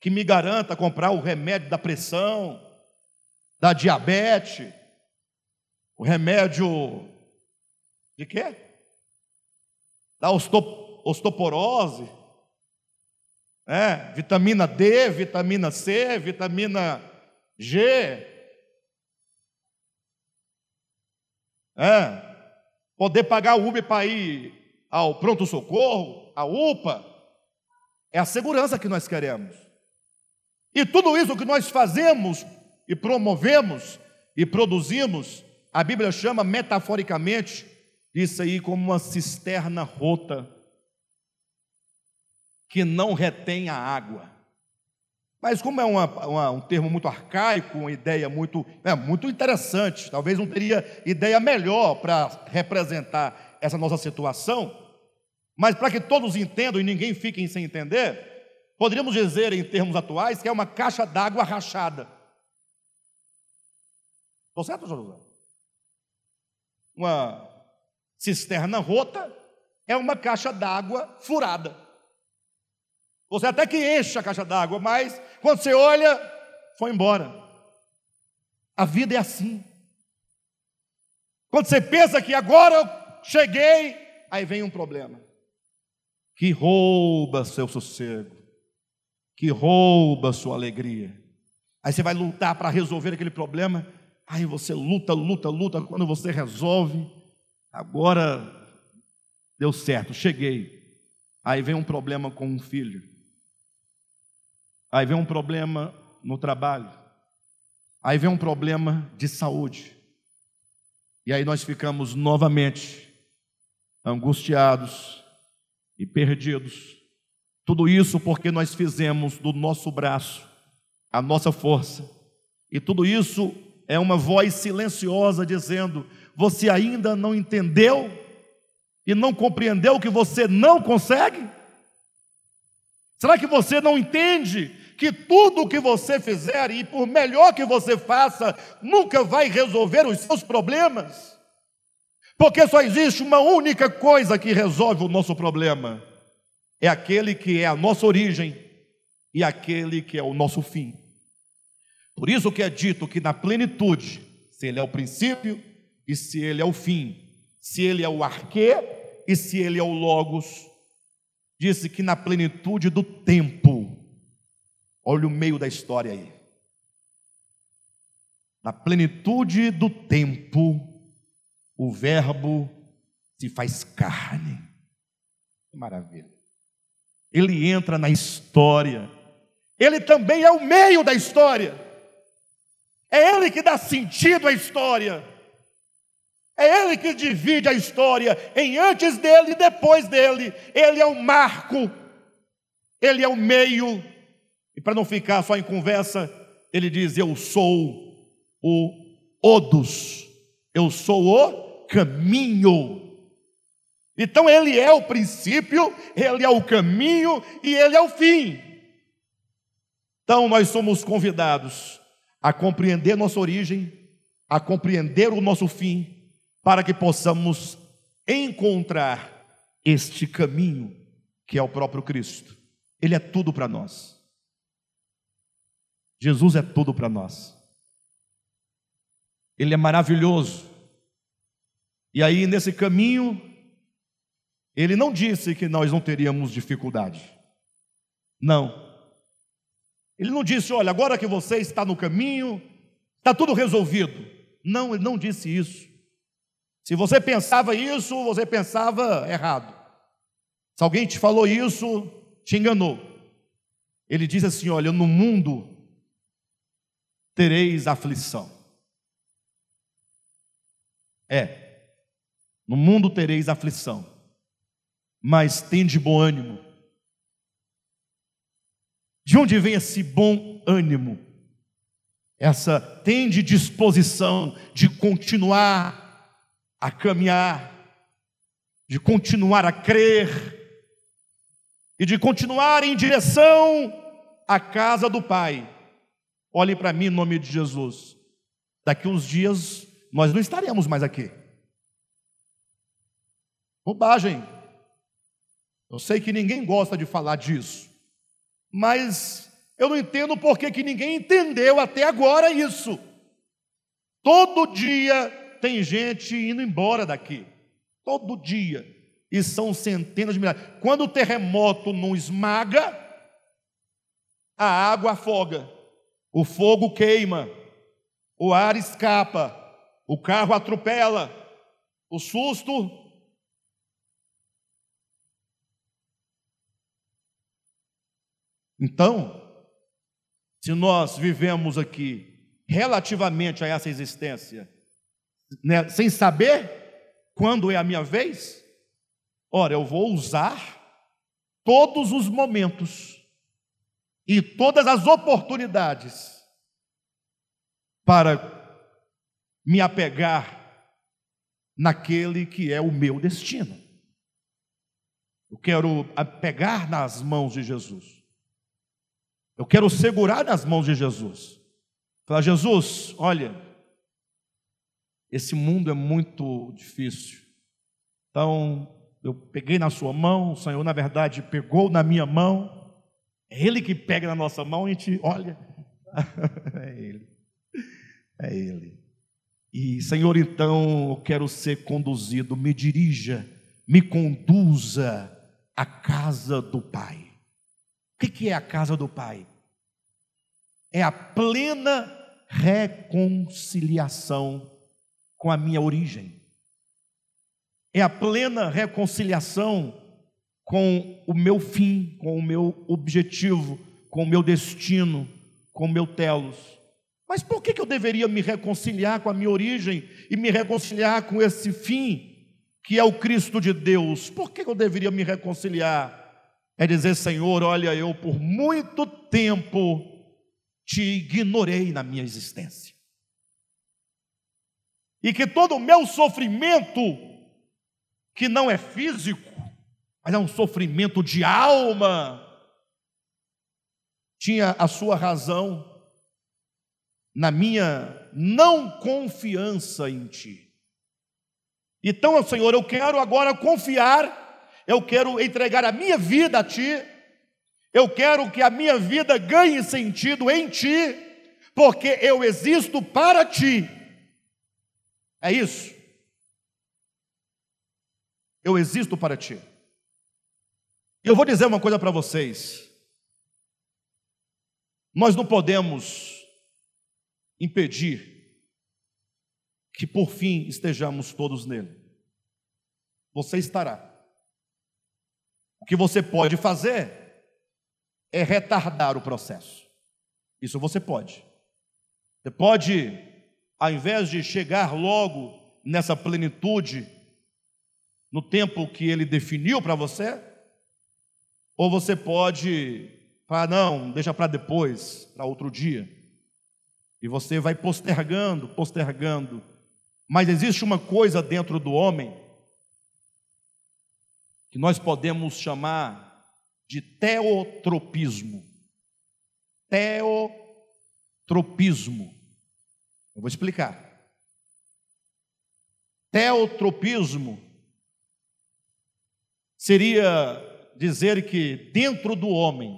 que me garanta comprar o remédio da pressão, da diabetes, o remédio de quê? Da osteoporose, é, vitamina D, vitamina C, vitamina G. É, poder pagar o Uber para ir ao pronto-socorro, a UPA, é a segurança que nós queremos. E tudo isso que nós fazemos e promovemos e produzimos, a Bíblia chama metaforicamente isso aí como uma cisterna rota que não retém a água. Mas como é uma, uma, um termo muito arcaico, uma ideia muito, é, muito interessante, talvez não teria ideia melhor para representar essa nossa situação, mas para que todos entendam e ninguém fique sem entender, poderíamos dizer em termos atuais que é uma caixa d'água rachada. Estou certo, José? Uma Cisterna rota é uma caixa d'água furada. Você até que enche a caixa d'água, mas quando você olha, foi embora. A vida é assim. Quando você pensa que agora eu cheguei, aí vem um problema que rouba seu sossego, que rouba sua alegria. Aí você vai lutar para resolver aquele problema, aí você luta, luta, luta, quando você resolve, agora deu certo, cheguei. Aí vem um problema com um filho. Aí vem um problema no trabalho. Aí vem um problema de saúde. E aí nós ficamos novamente angustiados e perdidos. Tudo isso porque nós fizemos do nosso braço a nossa força. E tudo isso é uma voz silenciosa dizendo: Você ainda não entendeu e não compreendeu que você não consegue? Será que você não entende que tudo o que você fizer, e por melhor que você faça, nunca vai resolver os seus problemas. Porque só existe uma única coisa que resolve o nosso problema: é aquele que é a nossa origem e aquele que é o nosso fim. Por isso que é dito que na plenitude, se ele é o princípio e se ele é o fim, se ele é o arquê e se ele é o logos, disse que na plenitude do tempo, Olha o meio da história aí. Na plenitude do tempo, o Verbo se faz carne. Que maravilha. Ele entra na história. Ele também é o meio da história. É ele que dá sentido à história. É ele que divide a história em antes dele e depois dele. Ele é o marco. Ele é o meio e para não ficar só em conversa, ele diz: Eu sou o Odos, eu sou o caminho. Então ele é o princípio, ele é o caminho e ele é o fim. Então nós somos convidados a compreender nossa origem, a compreender o nosso fim, para que possamos encontrar este caminho que é o próprio Cristo. Ele é tudo para nós. Jesus é tudo para nós. Ele é maravilhoso. E aí, nesse caminho, ele não disse que nós não teríamos dificuldade. Não. Ele não disse, olha, agora que você está no caminho, está tudo resolvido. Não, ele não disse isso. Se você pensava isso, você pensava errado. Se alguém te falou isso, te enganou. Ele diz assim: olha, no mundo tereis aflição. É, no mundo tereis aflição, mas tende bom ânimo. De onde vem esse bom ânimo? Essa tende disposição de continuar a caminhar, de continuar a crer e de continuar em direção à casa do Pai. Olhe para mim em nome de Jesus. Daqui uns dias nós não estaremos mais aqui. Bobagem. Eu sei que ninguém gosta de falar disso, mas eu não entendo por que, ninguém entendeu até agora isso. Todo dia tem gente indo embora daqui. Todo dia. E são centenas de milhares. Quando o terremoto não esmaga, a água afoga. O fogo queima, o ar escapa, o carro atropela, o susto. Então, se nós vivemos aqui relativamente a essa existência, né, sem saber quando é a minha vez, ora, eu vou usar todos os momentos e todas as oportunidades para me apegar naquele que é o meu destino. Eu quero pegar nas mãos de Jesus. Eu quero segurar nas mãos de Jesus. Falar, Jesus, olha, esse mundo é muito difícil. Então, eu peguei na sua mão, o Senhor, na verdade, pegou na minha mão É Ele que pega na nossa mão e a gente olha. é Ele. É Ele. E, Senhor, então eu quero ser conduzido, me dirija, me conduza à casa do Pai. O que é a casa do Pai? É a plena reconciliação com a minha origem. É a plena reconciliação com o meu fim, com o meu objetivo, com o meu destino, com o meu telos. Mas por que eu deveria me reconciliar com a minha origem e me reconciliar com esse fim, que é o Cristo de Deus? Por que eu deveria me reconciliar? É dizer, Senhor, olha, eu por muito tempo te ignorei na minha existência. E que todo o meu sofrimento, que não é físico, mas é um sofrimento de alma, tinha a sua razão na minha não confiança em Ti. Então, Senhor, eu quero agora confiar, eu quero entregar a minha vida a Ti, eu quero que a minha vida ganhe sentido em Ti, porque eu existo para Ti. É isso. Eu existo para Ti. Eu vou dizer uma coisa para vocês. Nós não podemos impedir que por fim estejamos todos nele. Você estará. O que você pode fazer é retardar o processo. Isso você pode. Você pode, ao invés de chegar logo nessa plenitude, no tempo que ele definiu para você, ou você pode falar, não, deixa para depois, para outro dia. E você vai postergando, postergando. Mas existe uma coisa dentro do homem que nós podemos chamar de teotropismo. Teotropismo. Eu vou explicar. Teotropismo seria dizer que dentro do homem,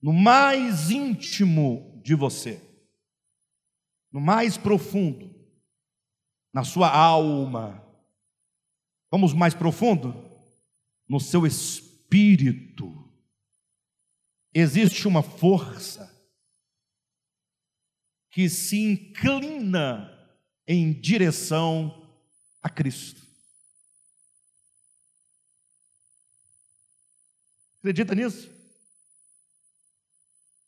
no mais íntimo de você, no mais profundo, na sua alma, vamos mais profundo? No seu espírito existe uma força que se inclina em direção a Cristo. Acredita nisso?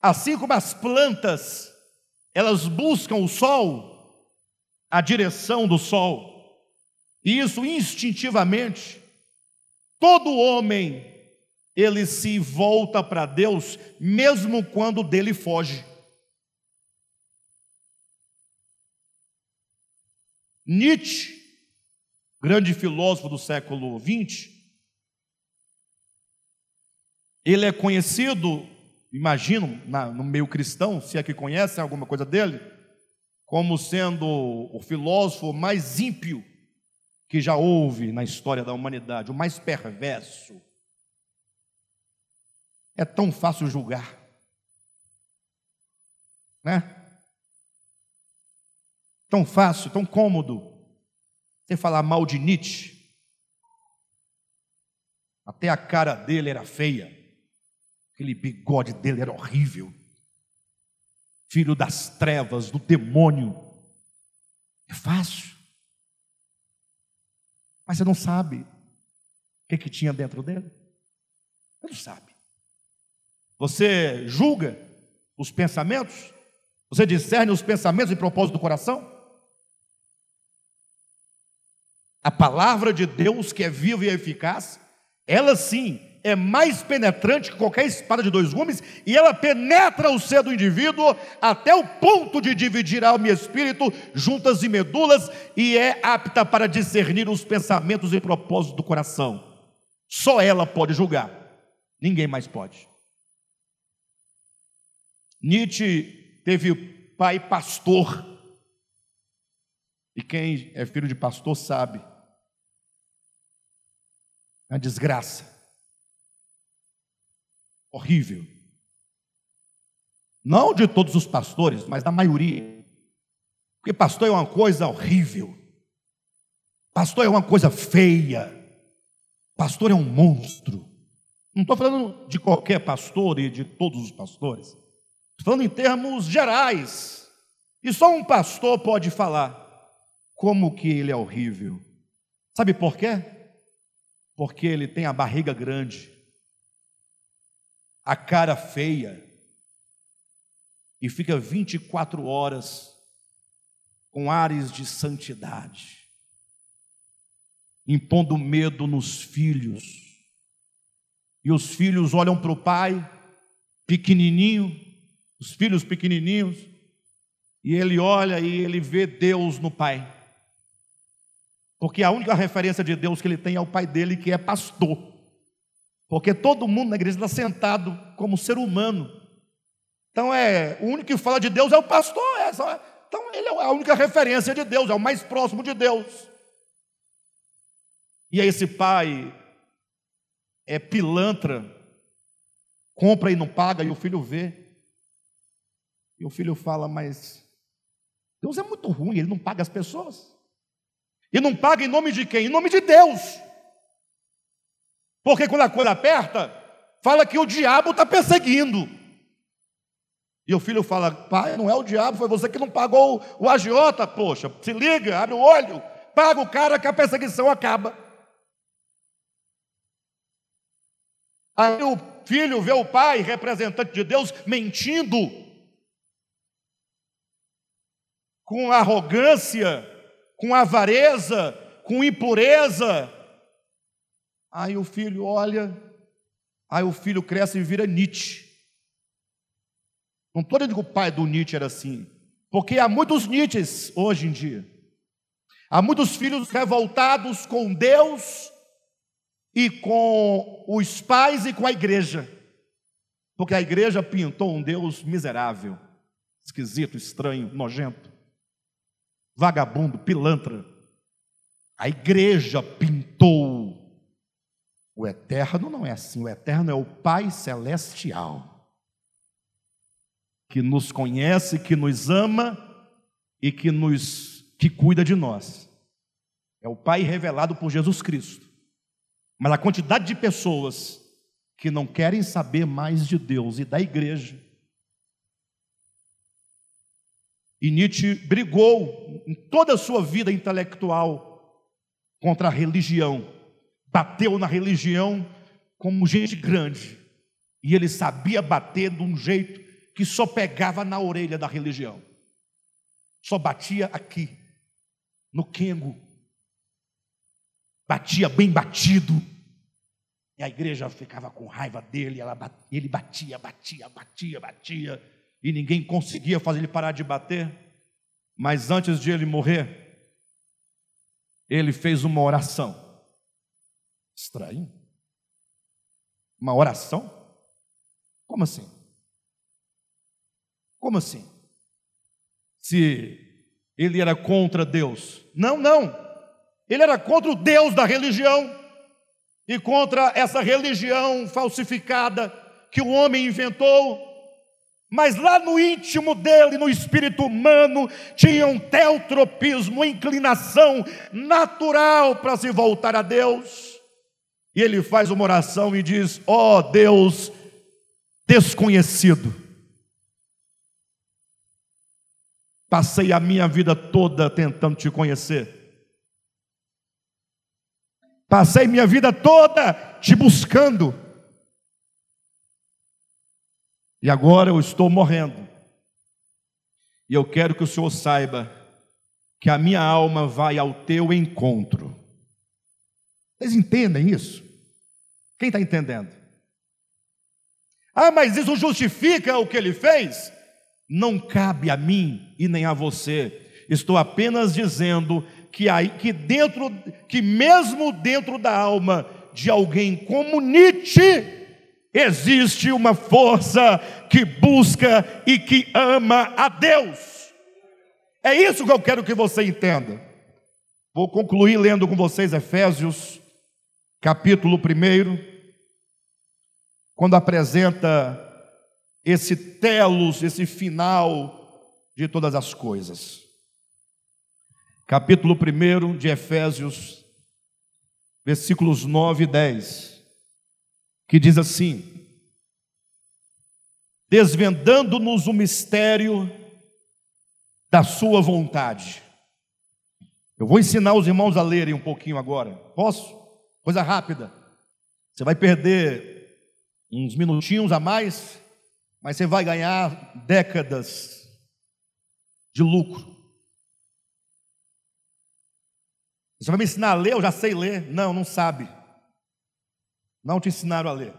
Assim como as plantas, elas buscam o sol, a direção do sol, e isso instintivamente, todo homem ele se volta para Deus, mesmo quando dele foge. Nietzsche, grande filósofo do século XX, ele é conhecido, imagino, na, no meio cristão, se é que conhecem alguma coisa dele, como sendo o filósofo mais ímpio que já houve na história da humanidade, o mais perverso é tão fácil julgar. Né? Tão fácil, tão cômodo. Você falar mal de Nietzsche. Até a cara dele era feia. Aquele bigode dele era horrível. Filho das trevas, do demônio. É fácil. Mas você não sabe o que, que tinha dentro dele. Você não sabe. Você julga os pensamentos? Você discerne os pensamentos e propósitos do coração? A palavra de Deus, que é viva e eficaz, ela sim é mais penetrante que qualquer espada de dois gumes, e ela penetra o ser do indivíduo até o ponto de dividir alma e espírito, juntas e medulas, e é apta para discernir os pensamentos e propósitos do coração. Só ela pode julgar, ninguém mais pode. Nietzsche teve pai pastor. E quem é filho de pastor sabe. A desgraça. horrível. Não de todos os pastores, mas da maioria. Porque pastor é uma coisa horrível. Pastor é uma coisa feia. Pastor é um monstro. Não estou falando de qualquer pastor e de todos os pastores. Estou falando em termos gerais. E só um pastor pode falar como que ele é horrível. Sabe por quê? Porque ele tem a barriga grande, a cara feia, e fica 24 horas com ares de santidade, impondo medo nos filhos. E os filhos olham para o pai, pequenininho, os filhos pequenininhos, e ele olha e ele vê Deus no pai. Porque a única referência de Deus que ele tem é o pai dele, que é pastor. Porque todo mundo na igreja está sentado como ser humano. Então é, o único que fala de Deus é o pastor. É só, então ele é a única referência de Deus, é o mais próximo de Deus. E aí esse pai é pilantra, compra e não paga, e o filho vê. E o filho fala, mas Deus é muito ruim, ele não paga as pessoas. E não paga em nome de quem? Em nome de Deus. Porque quando a coisa aperta, fala que o diabo está perseguindo. E o filho fala: pai, não é o diabo, foi você que não pagou o agiota, poxa, se liga, abre o olho, paga o cara que a perseguição acaba. Aí o filho vê o pai, representante de Deus, mentindo, com arrogância, com avareza, com impureza. Aí o filho olha, aí o filho cresce e vira Nietzsche. Não estou dizendo que o pai do Nietzsche era assim, porque há muitos Nietzsches hoje em dia. Há muitos filhos revoltados com Deus e com os pais e com a igreja. Porque a igreja pintou um Deus miserável, esquisito, estranho, nojento vagabundo, pilantra. A igreja pintou. O eterno não é assim, o eterno é o Pai celestial, que nos conhece, que nos ama e que nos que cuida de nós. É o Pai revelado por Jesus Cristo. Mas a quantidade de pessoas que não querem saber mais de Deus e da igreja E Nietzsche brigou em toda a sua vida intelectual contra a religião, bateu na religião como gente grande, e ele sabia bater de um jeito que só pegava na orelha da religião, só batia aqui, no quengo, batia bem batido, e a igreja ficava com raiva dele, ela, ele batia, batia, batia, batia e ninguém conseguia fazer ele parar de bater. Mas antes de ele morrer, ele fez uma oração. Estranho. Uma oração? Como assim? Como assim? Se ele era contra Deus. Não, não. Ele era contra o Deus da religião e contra essa religião falsificada que o homem inventou mas lá no íntimo dele, no espírito humano, tinha um teotropismo, inclinação natural para se voltar a Deus. E ele faz uma oração e diz: Ó oh, Deus desconhecido, passei a minha vida toda tentando te conhecer. Passei minha vida toda te buscando e agora eu estou morrendo. E eu quero que o Senhor saiba que a minha alma vai ao teu encontro. Vocês entendem isso? Quem está entendendo? Ah, mas isso justifica o que ele fez? Não cabe a mim e nem a você. Estou apenas dizendo que, aí, que dentro, que mesmo dentro da alma de alguém como Nietzsche, existe uma força que busca e que ama a Deus. É isso que eu quero que você entenda. Vou concluir lendo com vocês Efésios, capítulo 1, quando apresenta esse telos, esse final de todas as coisas. Capítulo 1 de Efésios, versículos 9 e 10, que diz assim: Desvendando-nos o mistério da Sua vontade. Eu vou ensinar os irmãos a lerem um pouquinho agora. Posso? Coisa rápida. Você vai perder uns minutinhos a mais, mas você vai ganhar décadas de lucro. Você vai me ensinar a ler? Eu já sei ler. Não, não sabe. Não te ensinaram a ler.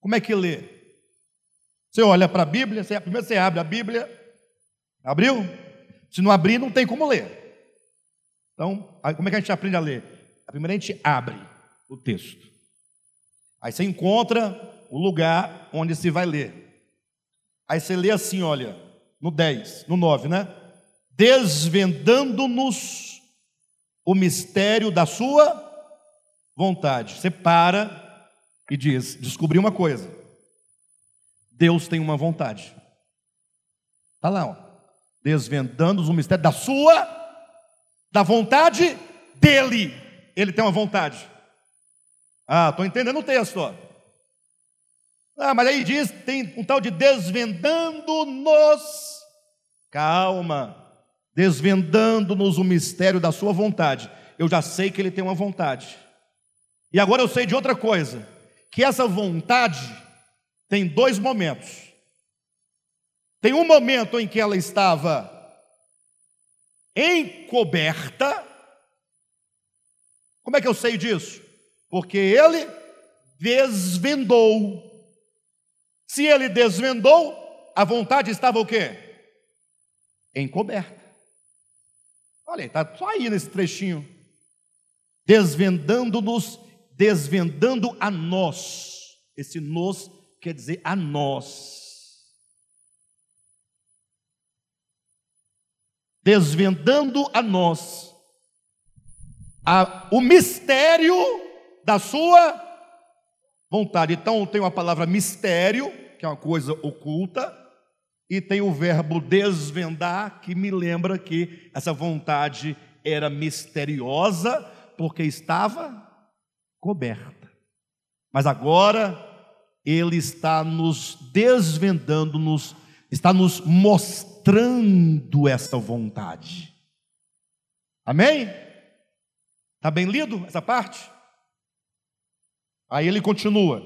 Como é que lê? Você olha para a Bíblia, você, primeiro você abre a Bíblia. Abriu? Se não abrir, não tem como ler. Então, como é que a gente aprende a ler? Primeiro a gente abre o texto. Aí você encontra o lugar onde se vai ler. Aí você lê assim, olha, no 10, no 9, né? Desvendando-nos o mistério da sua vontade. Você para e diz: descobri uma coisa. Deus tem uma vontade. Está lá, ó. Desvendando-nos o mistério da sua da vontade dele. Ele tem uma vontade. Ah, estou entendendo o texto. Ó. Ah, mas aí diz, tem um tal de desvendando-nos. Calma. Desvendando-nos o mistério da sua vontade. Eu já sei que ele tem uma vontade. E agora eu sei de outra coisa. Que essa vontade tem dois momentos. Tem um momento em que ela estava encoberta. Como é que eu sei disso? Porque ele desvendou. Se ele desvendou, a vontade estava o quê? Encoberta. Olha, está só aí nesse trechinho. Desvendando-nos, desvendando a nós. Esse nós quer dizer a nós. desvendando a nós a, o mistério da sua vontade. Então tem uma palavra mistério, que é uma coisa oculta, e tem o verbo desvendar, que me lembra que essa vontade era misteriosa, porque estava coberta. Mas agora ele está nos desvendando, nos, está nos mostrando essa vontade. Amém? Está bem lido essa parte? Aí ele continua: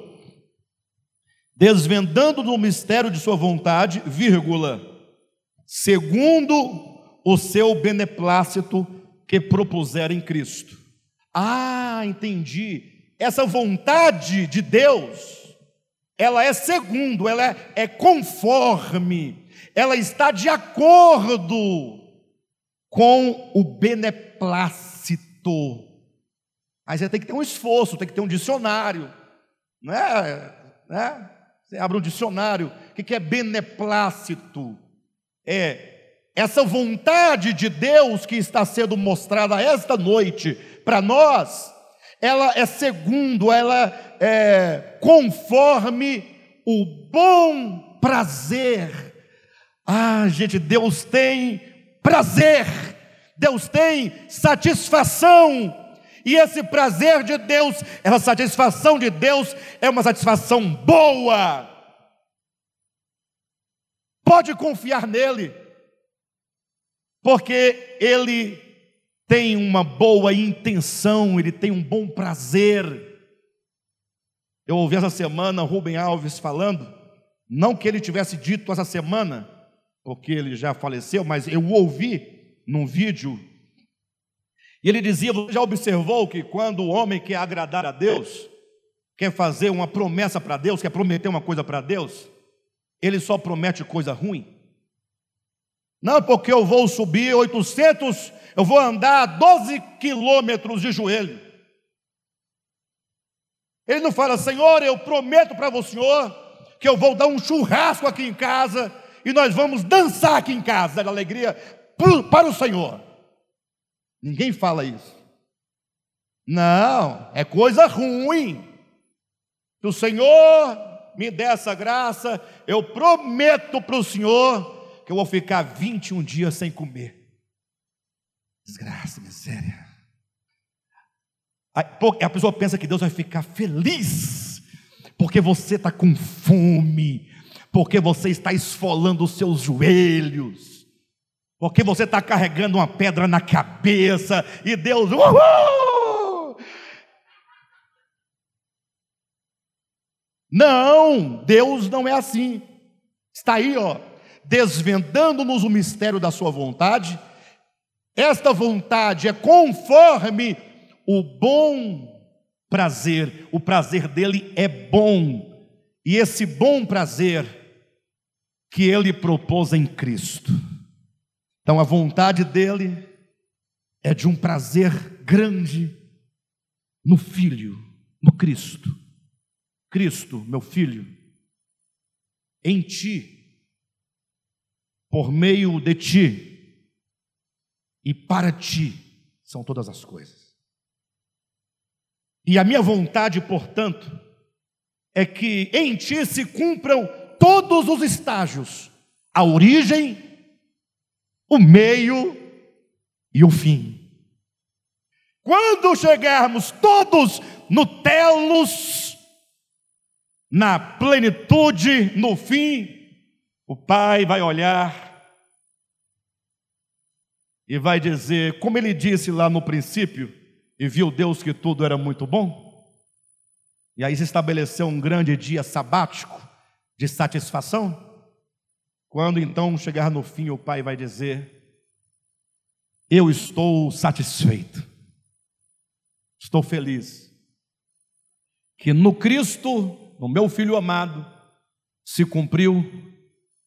desvendando no mistério de sua vontade, vírgula, segundo o seu beneplácito que propuseram em Cristo. Ah, entendi. Essa vontade de Deus, ela é segundo, ela é, é conforme ela está de acordo com o beneplácito. Aí você tem que ter um esforço, tem que ter um dicionário, não é? Né? Você abre um dicionário, o que é beneplácito? É essa vontade de Deus que está sendo mostrada esta noite para nós, ela é segundo, ela é conforme o bom prazer. Ah, gente, Deus tem prazer, Deus tem satisfação, e esse prazer de Deus, essa satisfação de Deus é uma satisfação boa. Pode confiar nele, porque ele tem uma boa intenção, ele tem um bom prazer. Eu ouvi essa semana Rubem Alves falando, não que ele tivesse dito essa semana, porque ele já faleceu, mas eu ouvi num vídeo. E ele dizia: Você já observou que quando o homem quer agradar a Deus, quer fazer uma promessa para Deus, quer prometer uma coisa para Deus, ele só promete coisa ruim? Não, porque eu vou subir 800, eu vou andar 12 quilômetros de joelho. Ele não fala, Senhor, eu prometo para o Senhor que eu vou dar um churrasco aqui em casa e nós vamos dançar aqui em casa, dar alegria para o Senhor. Ninguém fala isso. Não, é coisa ruim. que o Senhor me dê essa graça, eu prometo para o Senhor que eu vou ficar 21 dias sem comer. Desgraça, miséria. A pessoa pensa que Deus vai ficar feliz, porque você está com fome, porque você está esfolando os seus joelhos, porque você está carregando uma pedra na cabeça, e Deus, uhul! Não, Deus não é assim. Está aí, ó, desvendando-nos o mistério da sua vontade. Esta vontade é conforme o bom prazer, o prazer dele é bom, e esse bom prazer que ele propôs em Cristo. Então a vontade dele é de um prazer grande no Filho, no Cristo. Cristo, meu Filho, em ti, por meio de ti e para ti são todas as coisas. E a minha vontade, portanto, é que em ti se cumpram todos os estágios: a origem, o meio e o fim. Quando chegarmos todos no telos, na plenitude, no fim, o Pai vai olhar e vai dizer, como ele disse lá no princípio, e viu Deus que tudo era muito bom? E aí se estabeleceu um grande dia sabático de satisfação? Quando então chegar no fim, o Pai vai dizer: Eu estou satisfeito, estou feliz, que no Cristo, no meu Filho amado, se cumpriu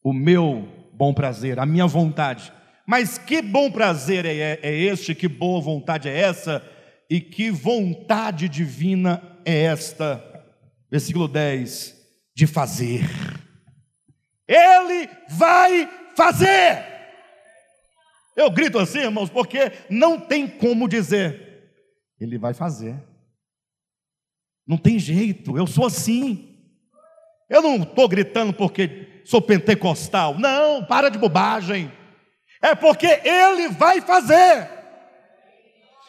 o meu bom prazer, a minha vontade. Mas que bom prazer é, é este, que boa vontade é essa? e que vontade divina é esta? Versículo 10: de fazer. Ele vai fazer. Eu grito assim, irmãos, porque não tem como dizer. Ele vai fazer. Não tem jeito, eu sou assim. Eu não estou gritando porque sou pentecostal. Não, para de bobagem. É porque Ele vai fazer.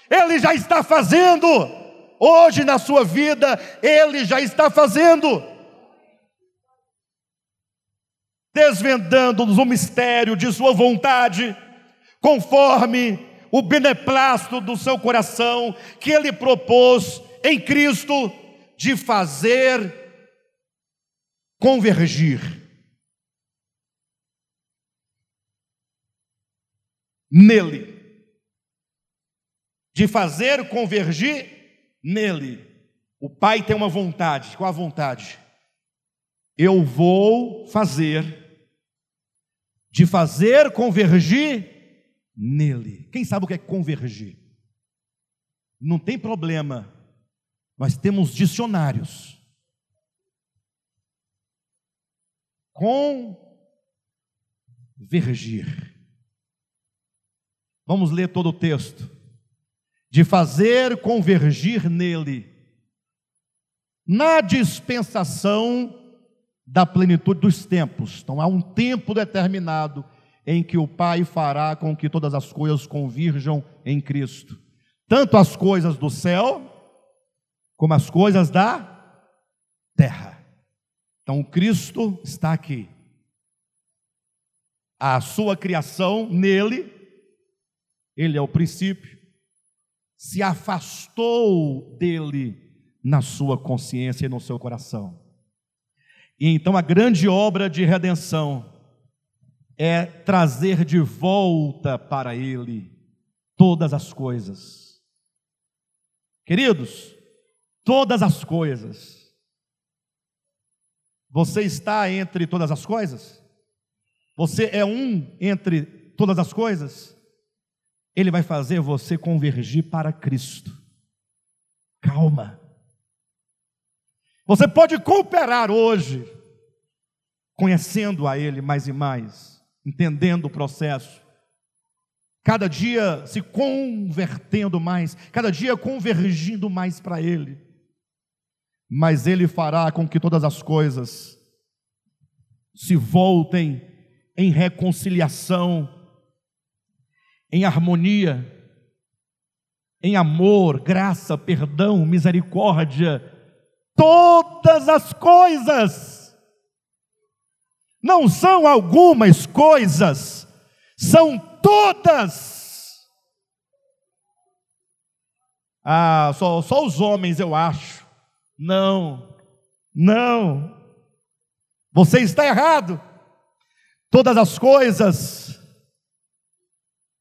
Ele já está fazendo. Hoje na sua vida, Ele já está fazendo. Desvendando-nos o mistério de Sua vontade, conforme o beneplácito do seu coração, que Ele propôs em Cristo de fazer convergir. Nele de fazer convergir nele. O Pai tem uma vontade, qual a vontade? Eu vou fazer, de fazer convergir nele. Quem sabe o que é convergir? Não tem problema, nós temos dicionários. Convergir. Vamos ler todo o texto de fazer convergir nele, na dispensação da plenitude dos tempos. Então há um tempo determinado em que o Pai fará com que todas as coisas convirjam em Cristo, tanto as coisas do céu como as coisas da terra. Então Cristo está aqui. A sua criação nele, ele é o princípio, se afastou dele na sua consciência e no seu coração. E então a grande obra de redenção é trazer de volta para ele todas as coisas. Queridos, todas as coisas. Você está entre todas as coisas? Você é um entre todas as coisas? Ele vai fazer você convergir para Cristo. Calma. Você pode cooperar hoje, conhecendo a Ele mais e mais, entendendo o processo, cada dia se convertendo mais, cada dia convergindo mais para Ele. mas Ele fará com que todas as coisas se voltem em reconciliação, em harmonia, em amor, graça, perdão, misericórdia, todas as coisas. Não são algumas coisas, são todas. Ah, só, só os homens eu acho. Não, não. Você está errado. Todas as coisas,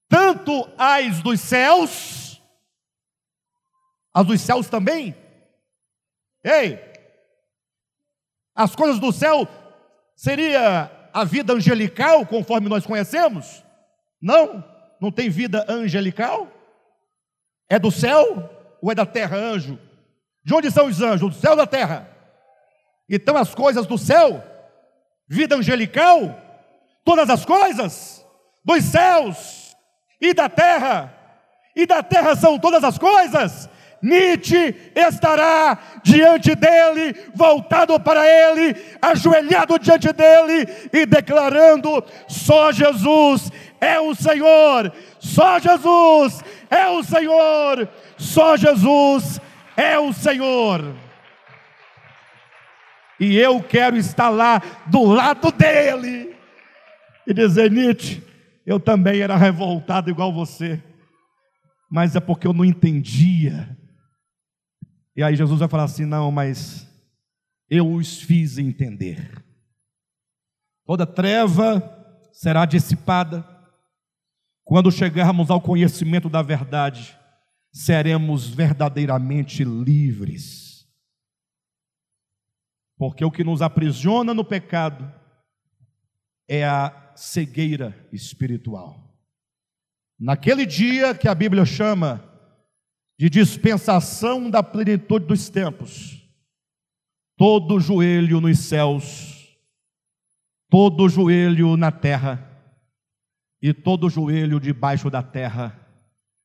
tanto as dos céus, as dos céus também. Ei, as coisas do céu seria a vida angelical, conforme nós conhecemos? Não, não tem vida angelical. É do céu ou é da terra, anjo? De onde são os anjos? Do céu ou da terra? Então as coisas do céu, vida angelical, todas as coisas dos céus e da terra, e da terra são todas as coisas. Nietzsche estará diante dele, voltado para ele, ajoelhado diante dele e declarando: só Jesus é o Senhor, só Jesus é o Senhor, só Jesus é o Senhor. E eu quero estar lá do lado dele e dizer: Nietzsche, eu também era revoltado igual você, mas é porque eu não entendia. E aí Jesus vai falar assim: não, mas eu os fiz entender. Toda treva será dissipada quando chegarmos ao conhecimento da verdade seremos verdadeiramente livres. Porque o que nos aprisiona no pecado é a cegueira espiritual. Naquele dia que a Bíblia chama de dispensação da plenitude dos tempos, todo joelho nos céus, todo joelho na terra e todo joelho debaixo da terra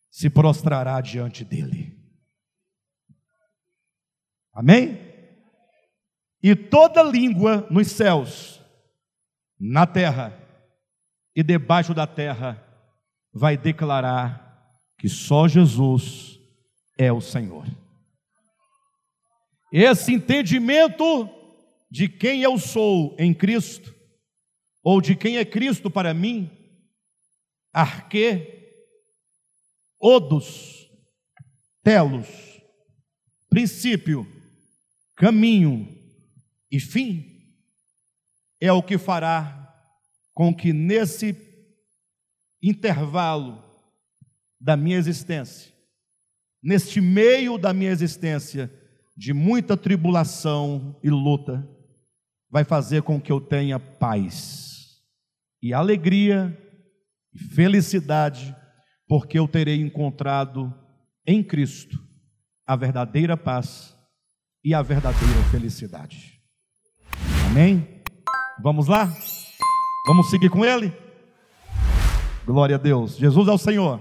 se prostrará diante dele. Amém? E toda língua nos céus, na terra e debaixo da terra vai declarar que só Jesus é o Senhor. Esse entendimento de quem eu sou em Cristo, ou de quem é Cristo para mim, arque odos, telos, princípio, caminho e fim, é o que fará com que nesse intervalo da minha existência, neste meio da minha existência, de muita tribulação e luta, vai fazer com que eu tenha paz e alegria e felicidade porque eu terei encontrado em Cristo a verdadeira paz e a verdadeira felicidade. Amém? Vamos lá? Vamos seguir com Ele? Glória a Deus. Jesus é o Senhor.